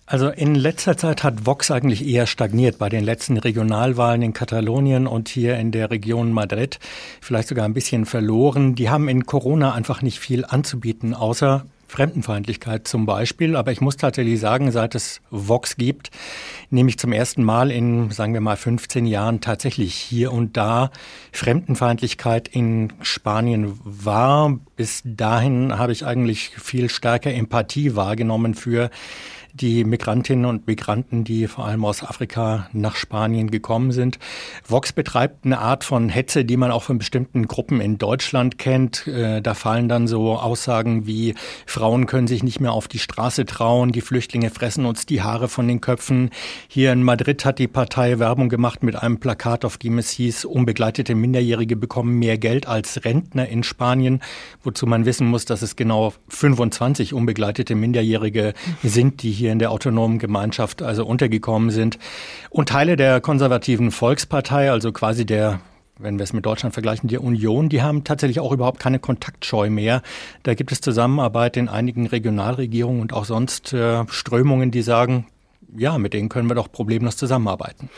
Also in letzter Zeit hat Vox eigentlich eher stagniert bei den letzten Regionalwahlen in Katalonien und hier in der Region Madrid. Vielleicht sogar ein bisschen verloren. Die haben in Corona einfach nicht viel anzubieten, außer Fremdenfeindlichkeit zum Beispiel. Aber ich muss tatsächlich sagen, seit es Vox gibt, nehme ich zum ersten Mal in, sagen wir mal, 15 Jahren tatsächlich hier und da Fremdenfeindlichkeit in Spanien wahr. Bis dahin habe ich eigentlich viel stärker Empathie wahrgenommen für die Migrantinnen und Migranten, die vor allem aus Afrika nach Spanien gekommen sind. Vox betreibt eine Art von Hetze, die man auch von bestimmten Gruppen in Deutschland kennt. Äh, da fallen dann so Aussagen wie Frauen können sich nicht mehr auf die Straße trauen, die Flüchtlinge fressen uns die Haare von den Köpfen. Hier in Madrid hat die Partei Werbung gemacht mit einem Plakat, auf dem es hieß, unbegleitete Minderjährige bekommen mehr Geld als Rentner in Spanien, wozu man wissen muss, dass es genau 25 unbegleitete Minderjährige sind, die hier in der autonomen Gemeinschaft also untergekommen sind. Und Teile der konservativen Volkspartei, also quasi der wenn wir es mit Deutschland vergleichen, die Union, die haben tatsächlich auch überhaupt keine Kontaktscheu mehr. Da gibt es Zusammenarbeit in einigen Regionalregierungen und auch sonst äh, Strömungen, die sagen, ja, mit denen können wir doch problemlos zusammenarbeiten.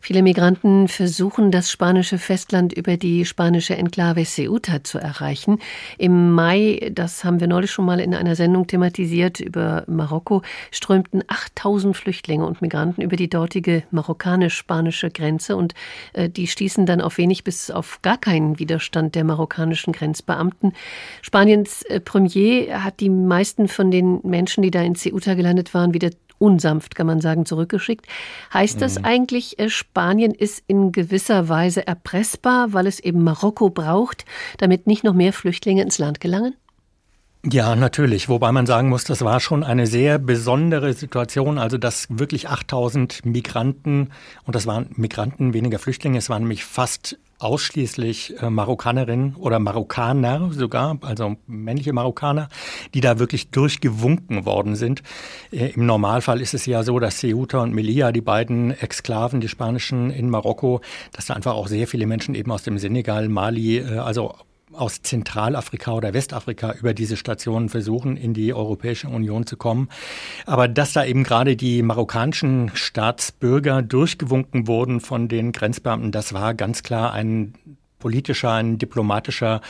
Viele Migranten versuchen, das spanische Festland über die spanische Enklave Ceuta zu erreichen. Im Mai, das haben wir neulich schon mal in einer Sendung thematisiert über Marokko, strömten 8000 Flüchtlinge und Migranten über die dortige marokkanisch-spanische Grenze und äh, die stießen dann auf wenig bis auf gar keinen Widerstand der marokkanischen Grenzbeamten. Spaniens äh, Premier hat die meisten von den Menschen, die da in Ceuta gelandet waren, wieder unsanft, kann man sagen, zurückgeschickt. Heißt das mhm. eigentlich, äh, Spanien ist in gewisser Weise erpressbar, weil es eben Marokko braucht, damit nicht noch mehr Flüchtlinge ins Land gelangen? Ja, natürlich. Wobei man sagen muss, das war schon eine sehr besondere Situation. Also, dass wirklich 8000 Migranten, und das waren Migranten, weniger Flüchtlinge, es waren nämlich fast ausschließlich äh, Marokkanerinnen oder Marokkaner sogar, also männliche Marokkaner, die da wirklich durchgewunken worden sind. Äh, Im Normalfall ist es ja so, dass Ceuta und Melilla, die beiden Exklaven, die spanischen in Marokko, dass da einfach auch sehr viele Menschen eben aus dem Senegal, Mali, äh, also aus Zentralafrika oder Westafrika über diese Stationen versuchen, in die Europäische Union zu kommen. Aber dass da eben gerade die marokkanischen Staatsbürger durchgewunken wurden von den Grenzbeamten, das war ganz klar ein politischer, ein diplomatischer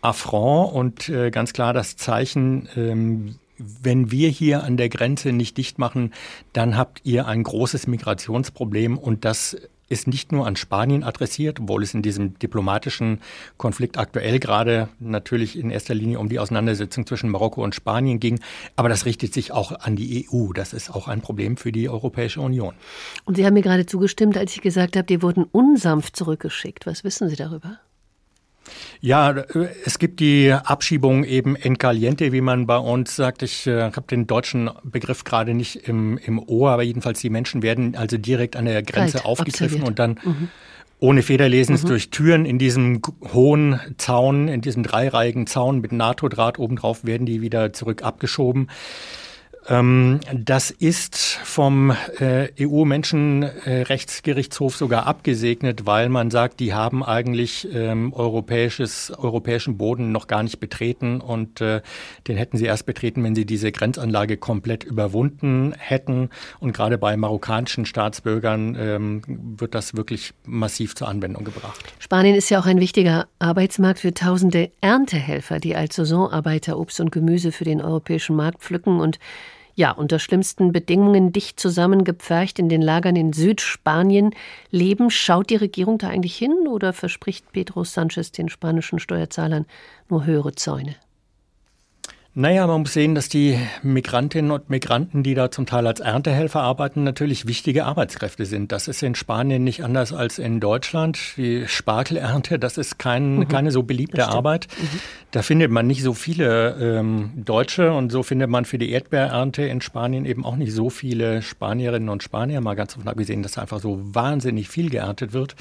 Affront und äh, ganz klar das Zeichen, ähm, wenn wir hier an der Grenze nicht dicht machen, dann habt ihr ein großes Migrationsproblem und das ist nicht nur an Spanien adressiert, obwohl es in diesem diplomatischen Konflikt aktuell gerade natürlich in erster Linie um die Auseinandersetzung zwischen Marokko und Spanien ging, aber das richtet sich auch an die EU. Das ist auch ein Problem für die Europäische Union. Und Sie haben mir gerade zugestimmt, als ich gesagt habe, die wurden unsanft zurückgeschickt. Was wissen Sie darüber? Ja, es gibt die Abschiebung eben en caliente, wie man bei uns sagt. Ich äh, habe den deutschen Begriff gerade nicht im, im Ohr, aber jedenfalls die Menschen werden also direkt an der Grenze Kalt, aufgegriffen observiert. und dann mhm ohne Federlesens mhm. durch Türen in diesem hohen Zaun, in diesem dreireihigen Zaun mit NATO-Draht obendrauf werden die wieder zurück abgeschoben. Ähm, das ist vom äh, EU-Menschenrechtsgerichtshof sogar abgesegnet, weil man sagt, die haben eigentlich ähm, europäisches, europäischen Boden noch gar nicht betreten und äh, den hätten sie erst betreten, wenn sie diese Grenzanlage komplett überwunden hätten. Und gerade bei marokkanischen Staatsbürgern ähm, wird das wirklich massiv zur Anwendung gebracht. Spanien ist ja auch ein wichtiger Arbeitsmarkt für tausende Erntehelfer, die als Saisonarbeiter Obst und Gemüse für den europäischen Markt pflücken und ja, unter schlimmsten Bedingungen dicht zusammengepfercht in den Lagern in Südspanien leben. Schaut die Regierung da eigentlich hin oder verspricht Pedro Sanchez den spanischen Steuerzahlern nur höhere Zäune? Naja, man muss sehen, dass die Migrantinnen und Migranten, die da zum Teil als Erntehelfer arbeiten, natürlich wichtige Arbeitskräfte sind. Das ist in Spanien nicht anders als in Deutschland. Die Spargelernte, das ist kein, mhm. keine so beliebte Arbeit. Mhm. Da findet man nicht so viele ähm, Deutsche und so findet man für die Erdbeerernte in Spanien eben auch nicht so viele Spanierinnen und Spanier, mal ganz davon abgesehen, dass einfach so wahnsinnig viel geerntet wird.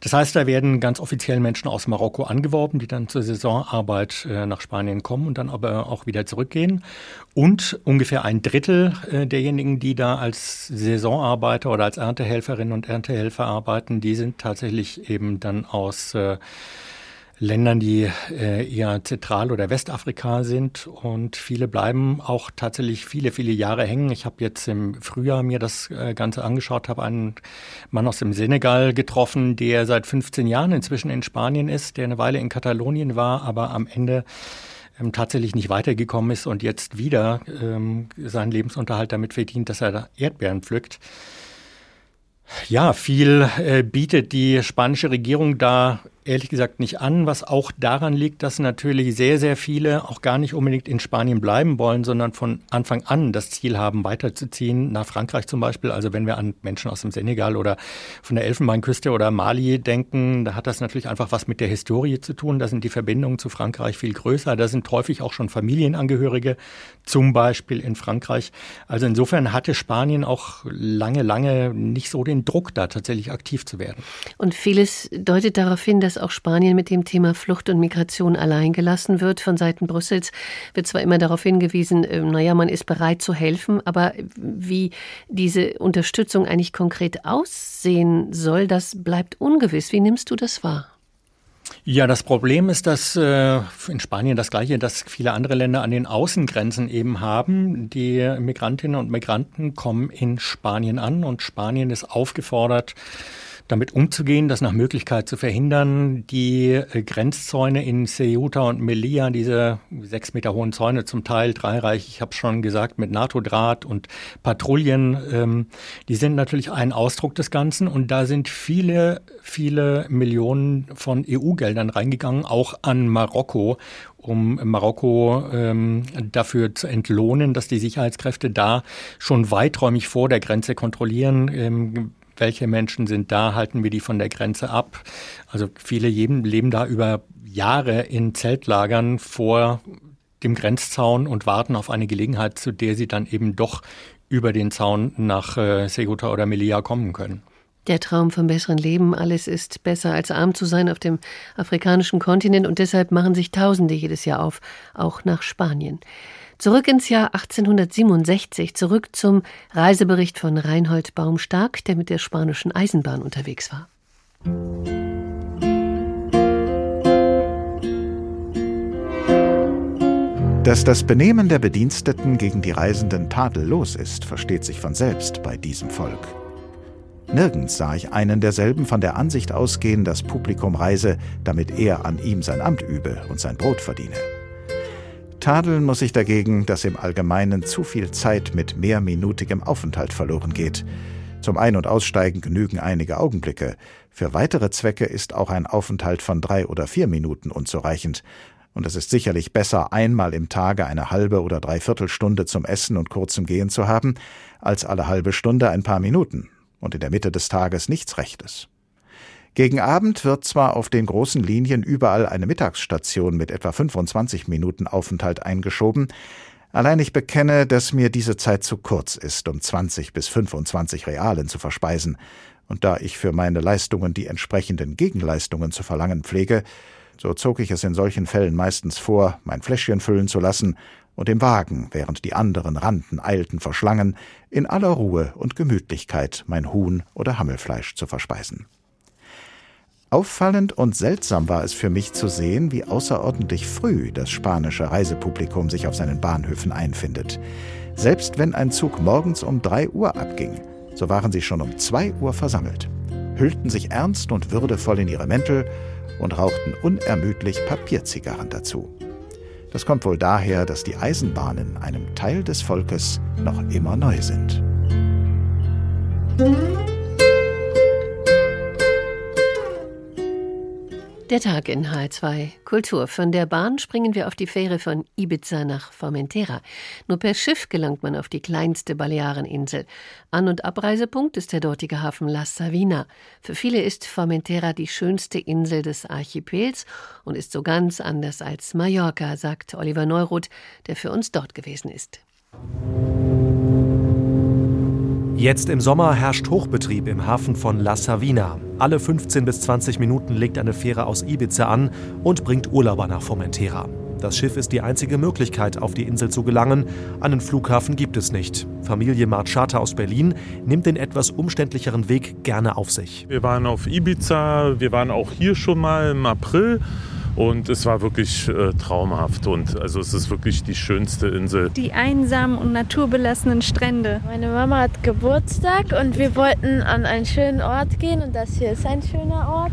Das heißt, da werden ganz offiziell Menschen aus Marokko angeworben, die dann zur Saisonarbeit äh, nach Spanien kommen und dann aber auch wieder zurückgehen. Und ungefähr ein Drittel äh, derjenigen, die da als Saisonarbeiter oder als Erntehelferinnen und Erntehelfer arbeiten, die sind tatsächlich eben dann aus äh, Ländern, die äh, eher Zentral- oder Westafrika sind. Und viele bleiben auch tatsächlich viele, viele Jahre hängen. Ich habe jetzt im Frühjahr mir das äh, Ganze angeschaut, habe einen Mann aus dem Senegal getroffen, der seit 15 Jahren inzwischen in Spanien ist, der eine Weile in Katalonien war, aber am Ende ähm, tatsächlich nicht weitergekommen ist und jetzt wieder ähm, seinen Lebensunterhalt damit verdient, dass er Erdbeeren pflückt. Ja, viel äh, bietet die spanische Regierung da ehrlich gesagt nicht an, was auch daran liegt, dass natürlich sehr, sehr viele auch gar nicht unbedingt in Spanien bleiben wollen, sondern von Anfang an das Ziel haben, weiterzuziehen, nach Frankreich zum Beispiel. Also wenn wir an Menschen aus dem Senegal oder von der Elfenbeinküste oder Mali denken, da hat das natürlich einfach was mit der Historie zu tun. Da sind die Verbindungen zu Frankreich viel größer. Da sind häufig auch schon Familienangehörige, zum Beispiel in Frankreich. Also insofern hatte Spanien auch lange, lange nicht so den Druck, da tatsächlich aktiv zu werden. Und vieles deutet darauf hin, dass auch Spanien mit dem Thema Flucht und Migration allein gelassen wird. Von Seiten Brüssels wird zwar immer darauf hingewiesen, äh, naja, man ist bereit zu helfen, aber wie diese Unterstützung eigentlich konkret aussehen soll, das bleibt ungewiss. Wie nimmst du das wahr? Ja, das Problem ist, dass äh, in Spanien das gleiche, dass viele andere Länder an den Außengrenzen eben haben. Die Migrantinnen und Migranten kommen in Spanien an und Spanien ist aufgefordert, damit umzugehen, das nach Möglichkeit zu verhindern. Die äh, Grenzzäune in Ceuta und Melilla, diese sechs Meter hohen Zäune, zum Teil dreireich, ich habe schon gesagt, mit NATO-Draht und Patrouillen, ähm, die sind natürlich ein Ausdruck des Ganzen. Und da sind viele, viele Millionen von EU-Geldern reingegangen, auch an Marokko, um Marokko ähm, dafür zu entlohnen, dass die Sicherheitskräfte da schon weiträumig vor der Grenze kontrollieren. Ähm, welche Menschen sind da, halten wir die von der Grenze ab. Also viele leben da über Jahre in Zeltlagern vor dem Grenzzaun und warten auf eine Gelegenheit, zu der sie dann eben doch über den Zaun nach äh, Seguta oder Melilla kommen können. Der Traum vom besseren Leben, alles ist besser als arm zu sein auf dem afrikanischen Kontinent und deshalb machen sich Tausende jedes Jahr auf, auch nach Spanien. Zurück ins Jahr 1867, zurück zum Reisebericht von Reinhold Baumstark, der mit der spanischen Eisenbahn unterwegs war. Dass das Benehmen der Bediensteten gegen die Reisenden tadellos ist, versteht sich von selbst bei diesem Volk. Nirgends sah ich einen derselben von der Ansicht ausgehen, das Publikum reise, damit er an ihm sein Amt übe und sein Brot verdiene. Tadeln muss ich dagegen, dass im Allgemeinen zu viel Zeit mit mehrminutigem Aufenthalt verloren geht. Zum Ein- und Aussteigen genügen einige Augenblicke. Für weitere Zwecke ist auch ein Aufenthalt von drei oder vier Minuten unzureichend. Und es ist sicherlich besser, einmal im Tage eine halbe oder dreiviertel Stunde zum Essen und kurzem Gehen zu haben, als alle halbe Stunde ein paar Minuten und in der Mitte des Tages nichts Rechtes. Gegen Abend wird zwar auf den großen Linien überall eine Mittagsstation mit etwa 25 Minuten Aufenthalt eingeschoben, allein ich bekenne, dass mir diese Zeit zu kurz ist, um 20 bis 25 Realen zu verspeisen, Und da ich für meine Leistungen die entsprechenden Gegenleistungen zu verlangen pflege, so zog ich es in solchen Fällen meistens vor, mein Fläschchen füllen zu lassen und im Wagen, während die anderen rannten, eilten, verschlangen, in aller Ruhe und Gemütlichkeit mein Huhn oder Hammelfleisch zu verspeisen. Auffallend und seltsam war es für mich zu sehen, wie außerordentlich früh das spanische Reisepublikum sich auf seinen Bahnhöfen einfindet. Selbst wenn ein Zug morgens um drei Uhr abging, so waren sie schon um zwei Uhr versammelt, hüllten sich ernst und würdevoll in ihre Mäntel und rauchten unermüdlich Papierzigarren dazu. Das kommt wohl daher, dass die Eisenbahnen einem Teil des Volkes noch immer neu sind. Der Tag in H2 Kultur. Von der Bahn springen wir auf die Fähre von Ibiza nach Formentera. Nur per Schiff gelangt man auf die kleinste Baleareninsel. An- und Abreisepunkt ist der dortige Hafen La Savina. Für viele ist Formentera die schönste Insel des Archipels und ist so ganz anders als Mallorca, sagt Oliver Neuroth, der für uns dort gewesen ist. Jetzt im Sommer herrscht Hochbetrieb im Hafen von La Savina. Alle 15 bis 20 Minuten legt eine Fähre aus Ibiza an und bringt Urlauber nach Formentera. Das Schiff ist die einzige Möglichkeit, auf die Insel zu gelangen. Einen Flughafen gibt es nicht. Familie Marchata aus Berlin nimmt den etwas umständlicheren Weg gerne auf sich. Wir waren auf Ibiza, wir waren auch hier schon mal im April. Und es war wirklich äh, traumhaft. Und also es ist wirklich die schönste Insel. Die einsamen und naturbelassenen Strände. Meine Mama hat Geburtstag und wir wollten an einen schönen Ort gehen. Und das hier ist ein schöner Ort.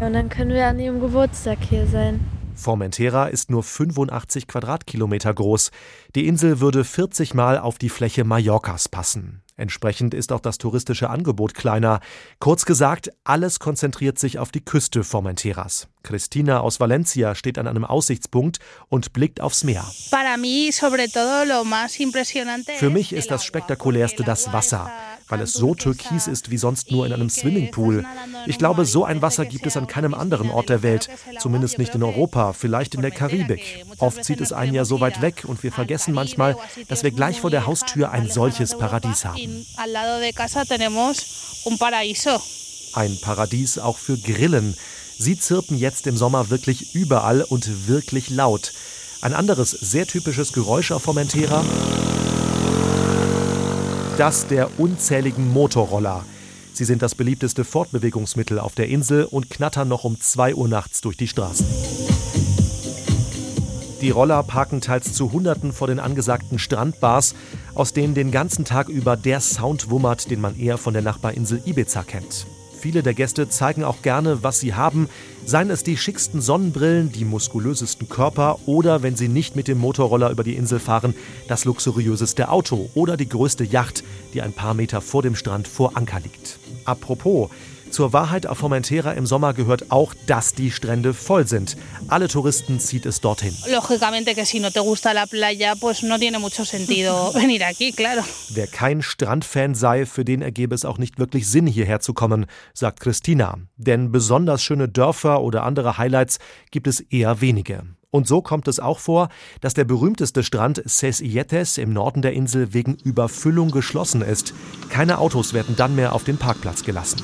Und dann können wir an ihrem Geburtstag hier sein. Formentera ist nur 85 Quadratkilometer groß. Die Insel würde 40 Mal auf die Fläche Mallorcas passen. Entsprechend ist auch das touristische Angebot kleiner. Kurz gesagt, alles konzentriert sich auf die Küste Formenteras. Christina aus Valencia steht an einem Aussichtspunkt und blickt aufs Meer. Für mich ist das spektakulärste das Wasser, weil es so türkis ist wie sonst nur in einem Swimmingpool. Ich glaube, so ein Wasser gibt es an keinem anderen Ort der Welt, zumindest nicht in Europa, vielleicht in der Karibik. Oft zieht es einen ja so weit weg und wir vergessen manchmal, dass wir gleich vor der Haustür ein solches Paradies haben. Ein Paradies auch für Grillen. Sie zirpen jetzt im Sommer wirklich überall und wirklich laut. Ein anderes sehr typisches Geräusch auf Formentera, das der unzähligen Motorroller. Sie sind das beliebteste Fortbewegungsmittel auf der Insel und knattern noch um 2 Uhr nachts durch die Straßen. Die Roller parken teils zu Hunderten vor den angesagten Strandbars, aus denen den ganzen Tag über der Sound wummert, den man eher von der Nachbarinsel Ibiza kennt. Viele der Gäste zeigen auch gerne, was sie haben, seien es die schicksten Sonnenbrillen, die muskulösesten Körper oder, wenn sie nicht mit dem Motorroller über die Insel fahren, das luxuriöseste Auto oder die größte Yacht, die ein paar Meter vor dem Strand vor Anker liegt. Apropos, zur Wahrheit auf Formentera im Sommer gehört auch, dass die Strände voll sind. Alle Touristen zieht es dorthin. (laughs) Wer kein Strandfan sei, für den ergebe es auch nicht wirklich Sinn, hierher zu kommen, sagt Christina. Denn besonders schöne Dörfer oder andere Highlights gibt es eher wenige. Und so kommt es auch vor, dass der berühmteste Strand Ses Ietes im Norden der Insel wegen Überfüllung geschlossen ist. Keine Autos werden dann mehr auf den Parkplatz gelassen.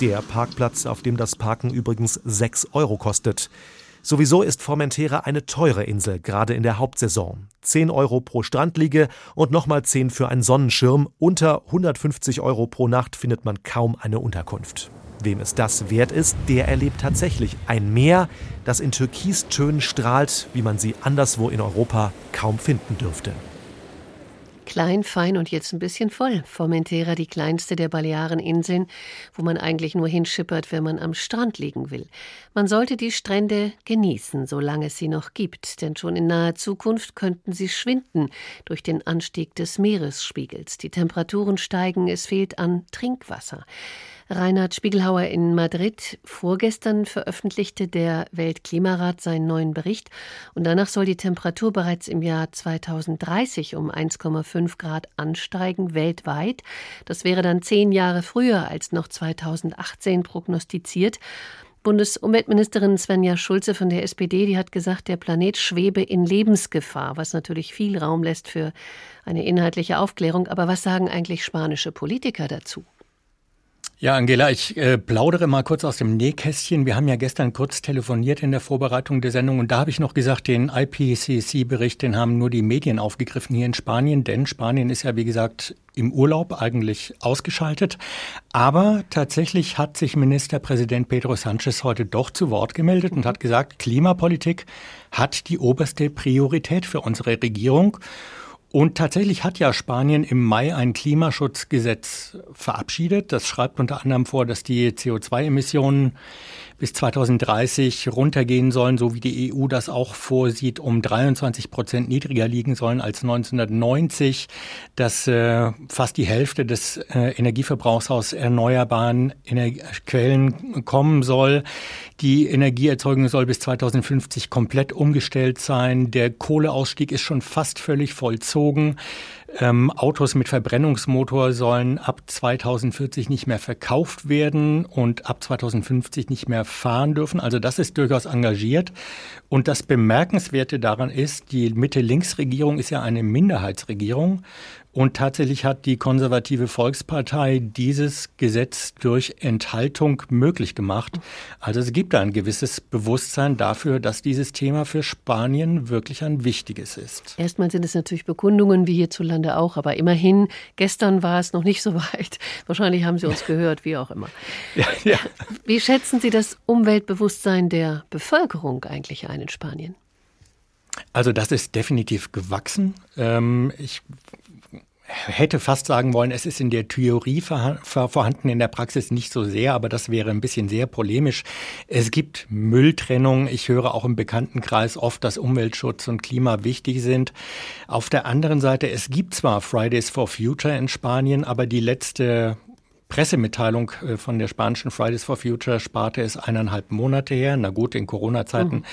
Der Parkplatz, auf dem das Parken übrigens 6 Euro kostet. Sowieso ist Formentera eine teure Insel, gerade in der Hauptsaison. 10 Euro pro Strandliege und nochmal 10 für einen Sonnenschirm. Unter 150 Euro pro Nacht findet man kaum eine Unterkunft. Wem es das wert ist, der erlebt tatsächlich ein Meer, das in Türkistönen strahlt, wie man sie anderswo in Europa kaum finden dürfte. Klein, fein und jetzt ein bisschen voll. Formentera, die kleinste der Baleareninseln, wo man eigentlich nur hinschippert, wenn man am Strand liegen will. Man sollte die Strände genießen, solange es sie noch gibt, denn schon in naher Zukunft könnten sie schwinden durch den Anstieg des Meeresspiegels. Die Temperaturen steigen, es fehlt an Trinkwasser. Reinhard Spiegelhauer in Madrid. Vorgestern veröffentlichte der Weltklimarat seinen neuen Bericht und danach soll die Temperatur bereits im Jahr 2030 um 1,5 Grad ansteigen weltweit. Das wäre dann zehn Jahre früher als noch 2018 prognostiziert. Bundesumweltministerin Svenja Schulze von der SPD, die hat gesagt, der Planet schwebe in Lebensgefahr, was natürlich viel Raum lässt für eine inhaltliche Aufklärung. Aber was sagen eigentlich spanische Politiker dazu? Ja, Angela, ich äh, plaudere mal kurz aus dem Nähkästchen. Wir haben ja gestern kurz telefoniert in der Vorbereitung der Sendung und da habe ich noch gesagt, den IPCC-Bericht, den haben nur die Medien aufgegriffen hier in Spanien, denn Spanien ist ja, wie gesagt, im Urlaub eigentlich ausgeschaltet. Aber tatsächlich hat sich Ministerpräsident Pedro Sanchez heute doch zu Wort gemeldet und hat gesagt, Klimapolitik hat die oberste Priorität für unsere Regierung. Und tatsächlich hat ja Spanien im Mai ein Klimaschutzgesetz verabschiedet. Das schreibt unter anderem vor, dass die CO2-Emissionen bis 2030 runtergehen sollen, so wie die EU das auch vorsieht, um 23 Prozent niedriger liegen sollen als 1990, dass äh, fast die Hälfte des äh, Energieverbrauchs aus erneuerbaren Ener Quellen kommen soll. Die Energieerzeugung soll bis 2050 komplett umgestellt sein. Der Kohleausstieg ist schon fast völlig vollzogen. Ähm, Autos mit Verbrennungsmotor sollen ab 2040 nicht mehr verkauft werden und ab 2050 nicht mehr fahren dürfen. Also das ist durchaus engagiert. Und das Bemerkenswerte daran ist, die Mitte-Links-Regierung ist ja eine Minderheitsregierung. Und tatsächlich hat die konservative Volkspartei dieses Gesetz durch Enthaltung möglich gemacht. Also es gibt da ein gewisses Bewusstsein dafür, dass dieses Thema für Spanien wirklich ein wichtiges ist. Erstmal sind es natürlich Bekundungen, wie hierzulande auch, aber immerhin, gestern war es noch nicht so weit. Wahrscheinlich haben Sie uns gehört, wie auch immer. (laughs) Ja, ja. Wie schätzen Sie das Umweltbewusstsein der Bevölkerung eigentlich ein in Spanien? Also das ist definitiv gewachsen. Ähm, ich hätte fast sagen wollen, es ist in der Theorie vorhanden, in der Praxis nicht so sehr, aber das wäre ein bisschen sehr polemisch. Es gibt Mülltrennung. Ich höre auch im Bekanntenkreis oft, dass Umweltschutz und Klima wichtig sind. Auf der anderen Seite, es gibt zwar Fridays for Future in Spanien, aber die letzte Pressemitteilung äh, von der spanischen Fridays for Future Sparte ist eineinhalb Monate her. Na gut, in Corona-Zeiten mhm.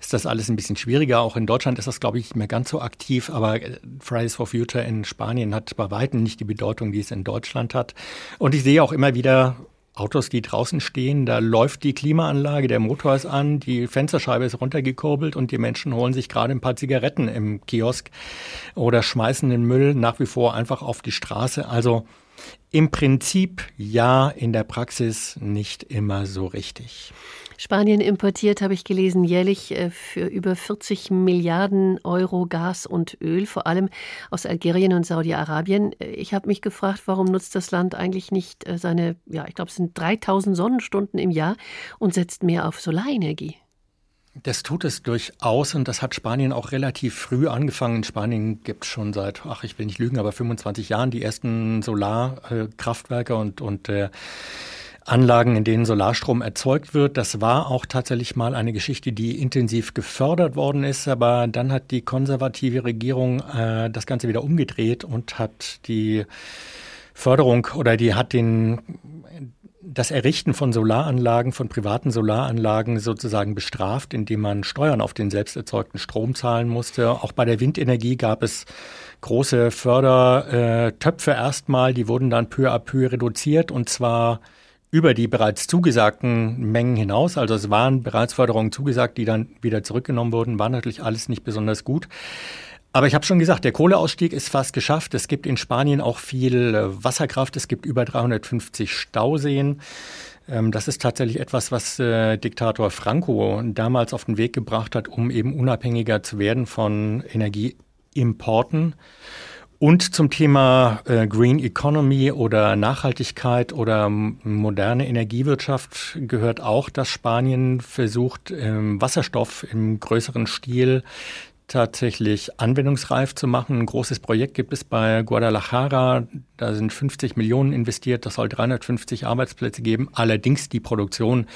ist das alles ein bisschen schwieriger. Auch in Deutschland ist das, glaube ich, nicht mehr ganz so aktiv. Aber äh, Fridays for Future in Spanien hat bei weitem nicht die Bedeutung, die es in Deutschland hat. Und ich sehe auch immer wieder Autos, die draußen stehen, da läuft die Klimaanlage, der Motor ist an, die Fensterscheibe ist runtergekurbelt und die Menschen holen sich gerade ein paar Zigaretten im Kiosk oder schmeißen den Müll nach wie vor einfach auf die Straße. Also im Prinzip ja, in der Praxis nicht immer so richtig. Spanien importiert, habe ich gelesen, jährlich äh, für über 40 Milliarden Euro Gas und Öl, vor allem aus Algerien und Saudi-Arabien. Äh, ich habe mich gefragt, warum nutzt das Land eigentlich nicht äh, seine, ja, ich glaube, es sind 3000 Sonnenstunden im Jahr und setzt mehr auf Solarenergie? Das tut es durchaus und das hat Spanien auch relativ früh angefangen. In Spanien gibt es schon seit, ach, ich will nicht lügen, aber 25 Jahren die ersten Solarkraftwerke und, und äh, Anlagen, in denen Solarstrom erzeugt wird. Das war auch tatsächlich mal eine Geschichte, die intensiv gefördert worden ist, aber dann hat die konservative Regierung äh, das Ganze wieder umgedreht und hat die Förderung oder die hat den das Errichten von Solaranlagen, von privaten Solaranlagen sozusagen bestraft, indem man Steuern auf den selbst erzeugten Strom zahlen musste. Auch bei der Windenergie gab es große Fördertöpfe erstmal, die wurden dann peu à peu reduziert und zwar über die bereits zugesagten Mengen hinaus. Also es waren bereits Förderungen zugesagt, die dann wieder zurückgenommen wurden, war natürlich alles nicht besonders gut. Aber ich habe schon gesagt, der Kohleausstieg ist fast geschafft. Es gibt in Spanien auch viel äh, Wasserkraft. Es gibt über 350 Stauseen. Ähm, das ist tatsächlich etwas, was äh, Diktator Franco damals auf den Weg gebracht hat, um eben unabhängiger zu werden von Energieimporten. Und zum Thema äh, Green Economy oder Nachhaltigkeit oder moderne Energiewirtschaft gehört auch, dass Spanien versucht, ähm, Wasserstoff im größeren Stil tatsächlich anwendungsreif zu machen. Ein großes Projekt gibt es bei Guadalajara. Da sind 50 Millionen investiert. Das soll 350 Arbeitsplätze geben. Allerdings die Produktion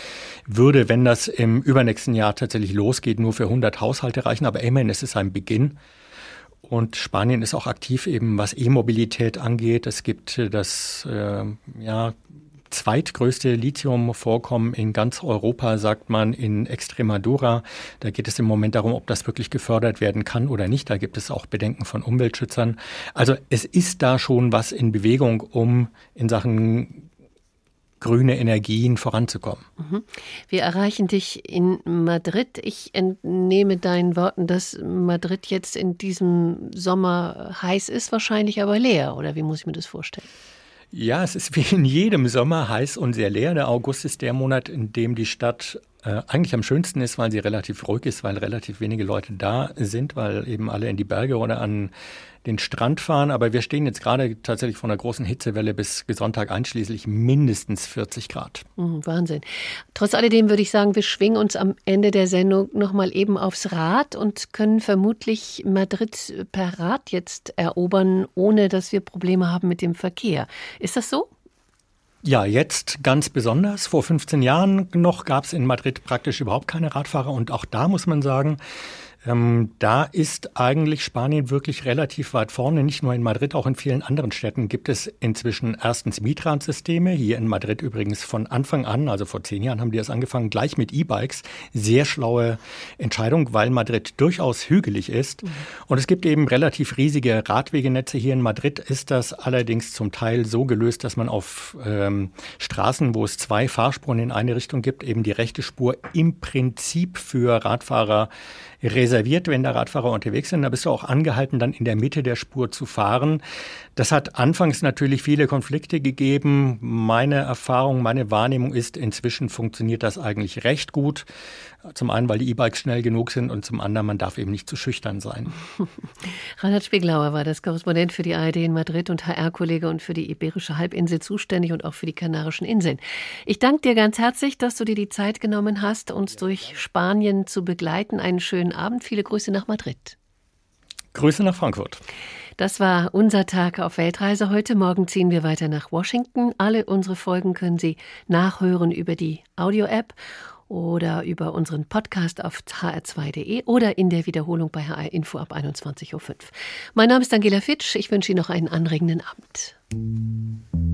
würde, wenn das im übernächsten Jahr tatsächlich losgeht, nur für 100 Haushalte reichen. Aber immerhin ist es ein Beginn. Und Spanien ist auch aktiv eben, was E-Mobilität angeht. Es gibt das äh, ja, zweitgrößte Lithiumvorkommen in ganz Europa, sagt man, in Extremadura. Da geht es im Moment darum, ob das wirklich gefördert werden kann oder nicht. Da gibt es auch Bedenken von Umweltschützern. Also es ist da schon was in Bewegung, um in Sachen grüne Energien voranzukommen. Mhm. Wir erreichen dich in Madrid. Ich entnehme deinen Worten, dass Madrid jetzt in diesem Sommer heiß ist, wahrscheinlich aber leer. Oder wie muss ich mir das vorstellen? Ja, es ist wie in jedem Sommer heiß und sehr leer. Der August ist der Monat, in dem die Stadt äh, eigentlich am schönsten ist, weil sie relativ ruhig ist, weil relativ wenige Leute da sind, weil eben alle in die Berge oder an den Strand fahren. Aber wir stehen jetzt gerade tatsächlich vor einer großen Hitzewelle bis Sonntag einschließlich mindestens 40 Grad. Mhm, Wahnsinn. Trotz alledem würde ich sagen, wir schwingen uns am Ende der Sendung nochmal eben aufs Rad und können vermutlich Madrid per Rad jetzt erobern, ohne dass wir Probleme haben mit dem Verkehr. Ist das so? Ja, jetzt ganz besonders. Vor 15 Jahren noch gab es in Madrid praktisch überhaupt keine Radfahrer und auch da muss man sagen, ähm, da ist eigentlich Spanien wirklich relativ weit vorne. Nicht nur in Madrid, auch in vielen anderen Städten gibt es inzwischen erstens Mietradsysteme. Hier in Madrid übrigens von Anfang an, also vor zehn Jahren haben die das angefangen, gleich mit E-Bikes. Sehr schlaue Entscheidung, weil Madrid durchaus hügelig ist. Mhm. Und es gibt eben relativ riesige Radwegenetze. Hier in Madrid ist das allerdings zum Teil so gelöst, dass man auf ähm, Straßen, wo es zwei Fahrspuren in eine Richtung gibt, eben die rechte Spur im Prinzip für Radfahrer reserviert, wenn da Radfahrer unterwegs sind. Da bist du auch angehalten, dann in der Mitte der Spur zu fahren. Das hat anfangs natürlich viele Konflikte gegeben. Meine Erfahrung, meine Wahrnehmung ist, inzwischen funktioniert das eigentlich recht gut. Zum einen, weil die E-Bikes schnell genug sind und zum anderen, man darf eben nicht zu schüchtern sein. (laughs) Reinhard Spieglauer war das Korrespondent für die ARD in Madrid und HR-Kollege und für die Iberische Halbinsel zuständig und auch für die Kanarischen Inseln. Ich danke dir ganz herzlich, dass du dir die Zeit genommen hast, uns durch Spanien zu begleiten. Einen schönen Abend. Viele Grüße nach Madrid. Grüße nach Frankfurt. Das war unser Tag auf Weltreise. Heute Morgen ziehen wir weiter nach Washington. Alle unsere Folgen können Sie nachhören über die Audio-App oder über unseren Podcast auf hr2.de oder in der Wiederholung bei HR Info ab 21.05 Uhr. Mein Name ist Angela Fitsch. Ich wünsche Ihnen noch einen anregenden Abend. Musik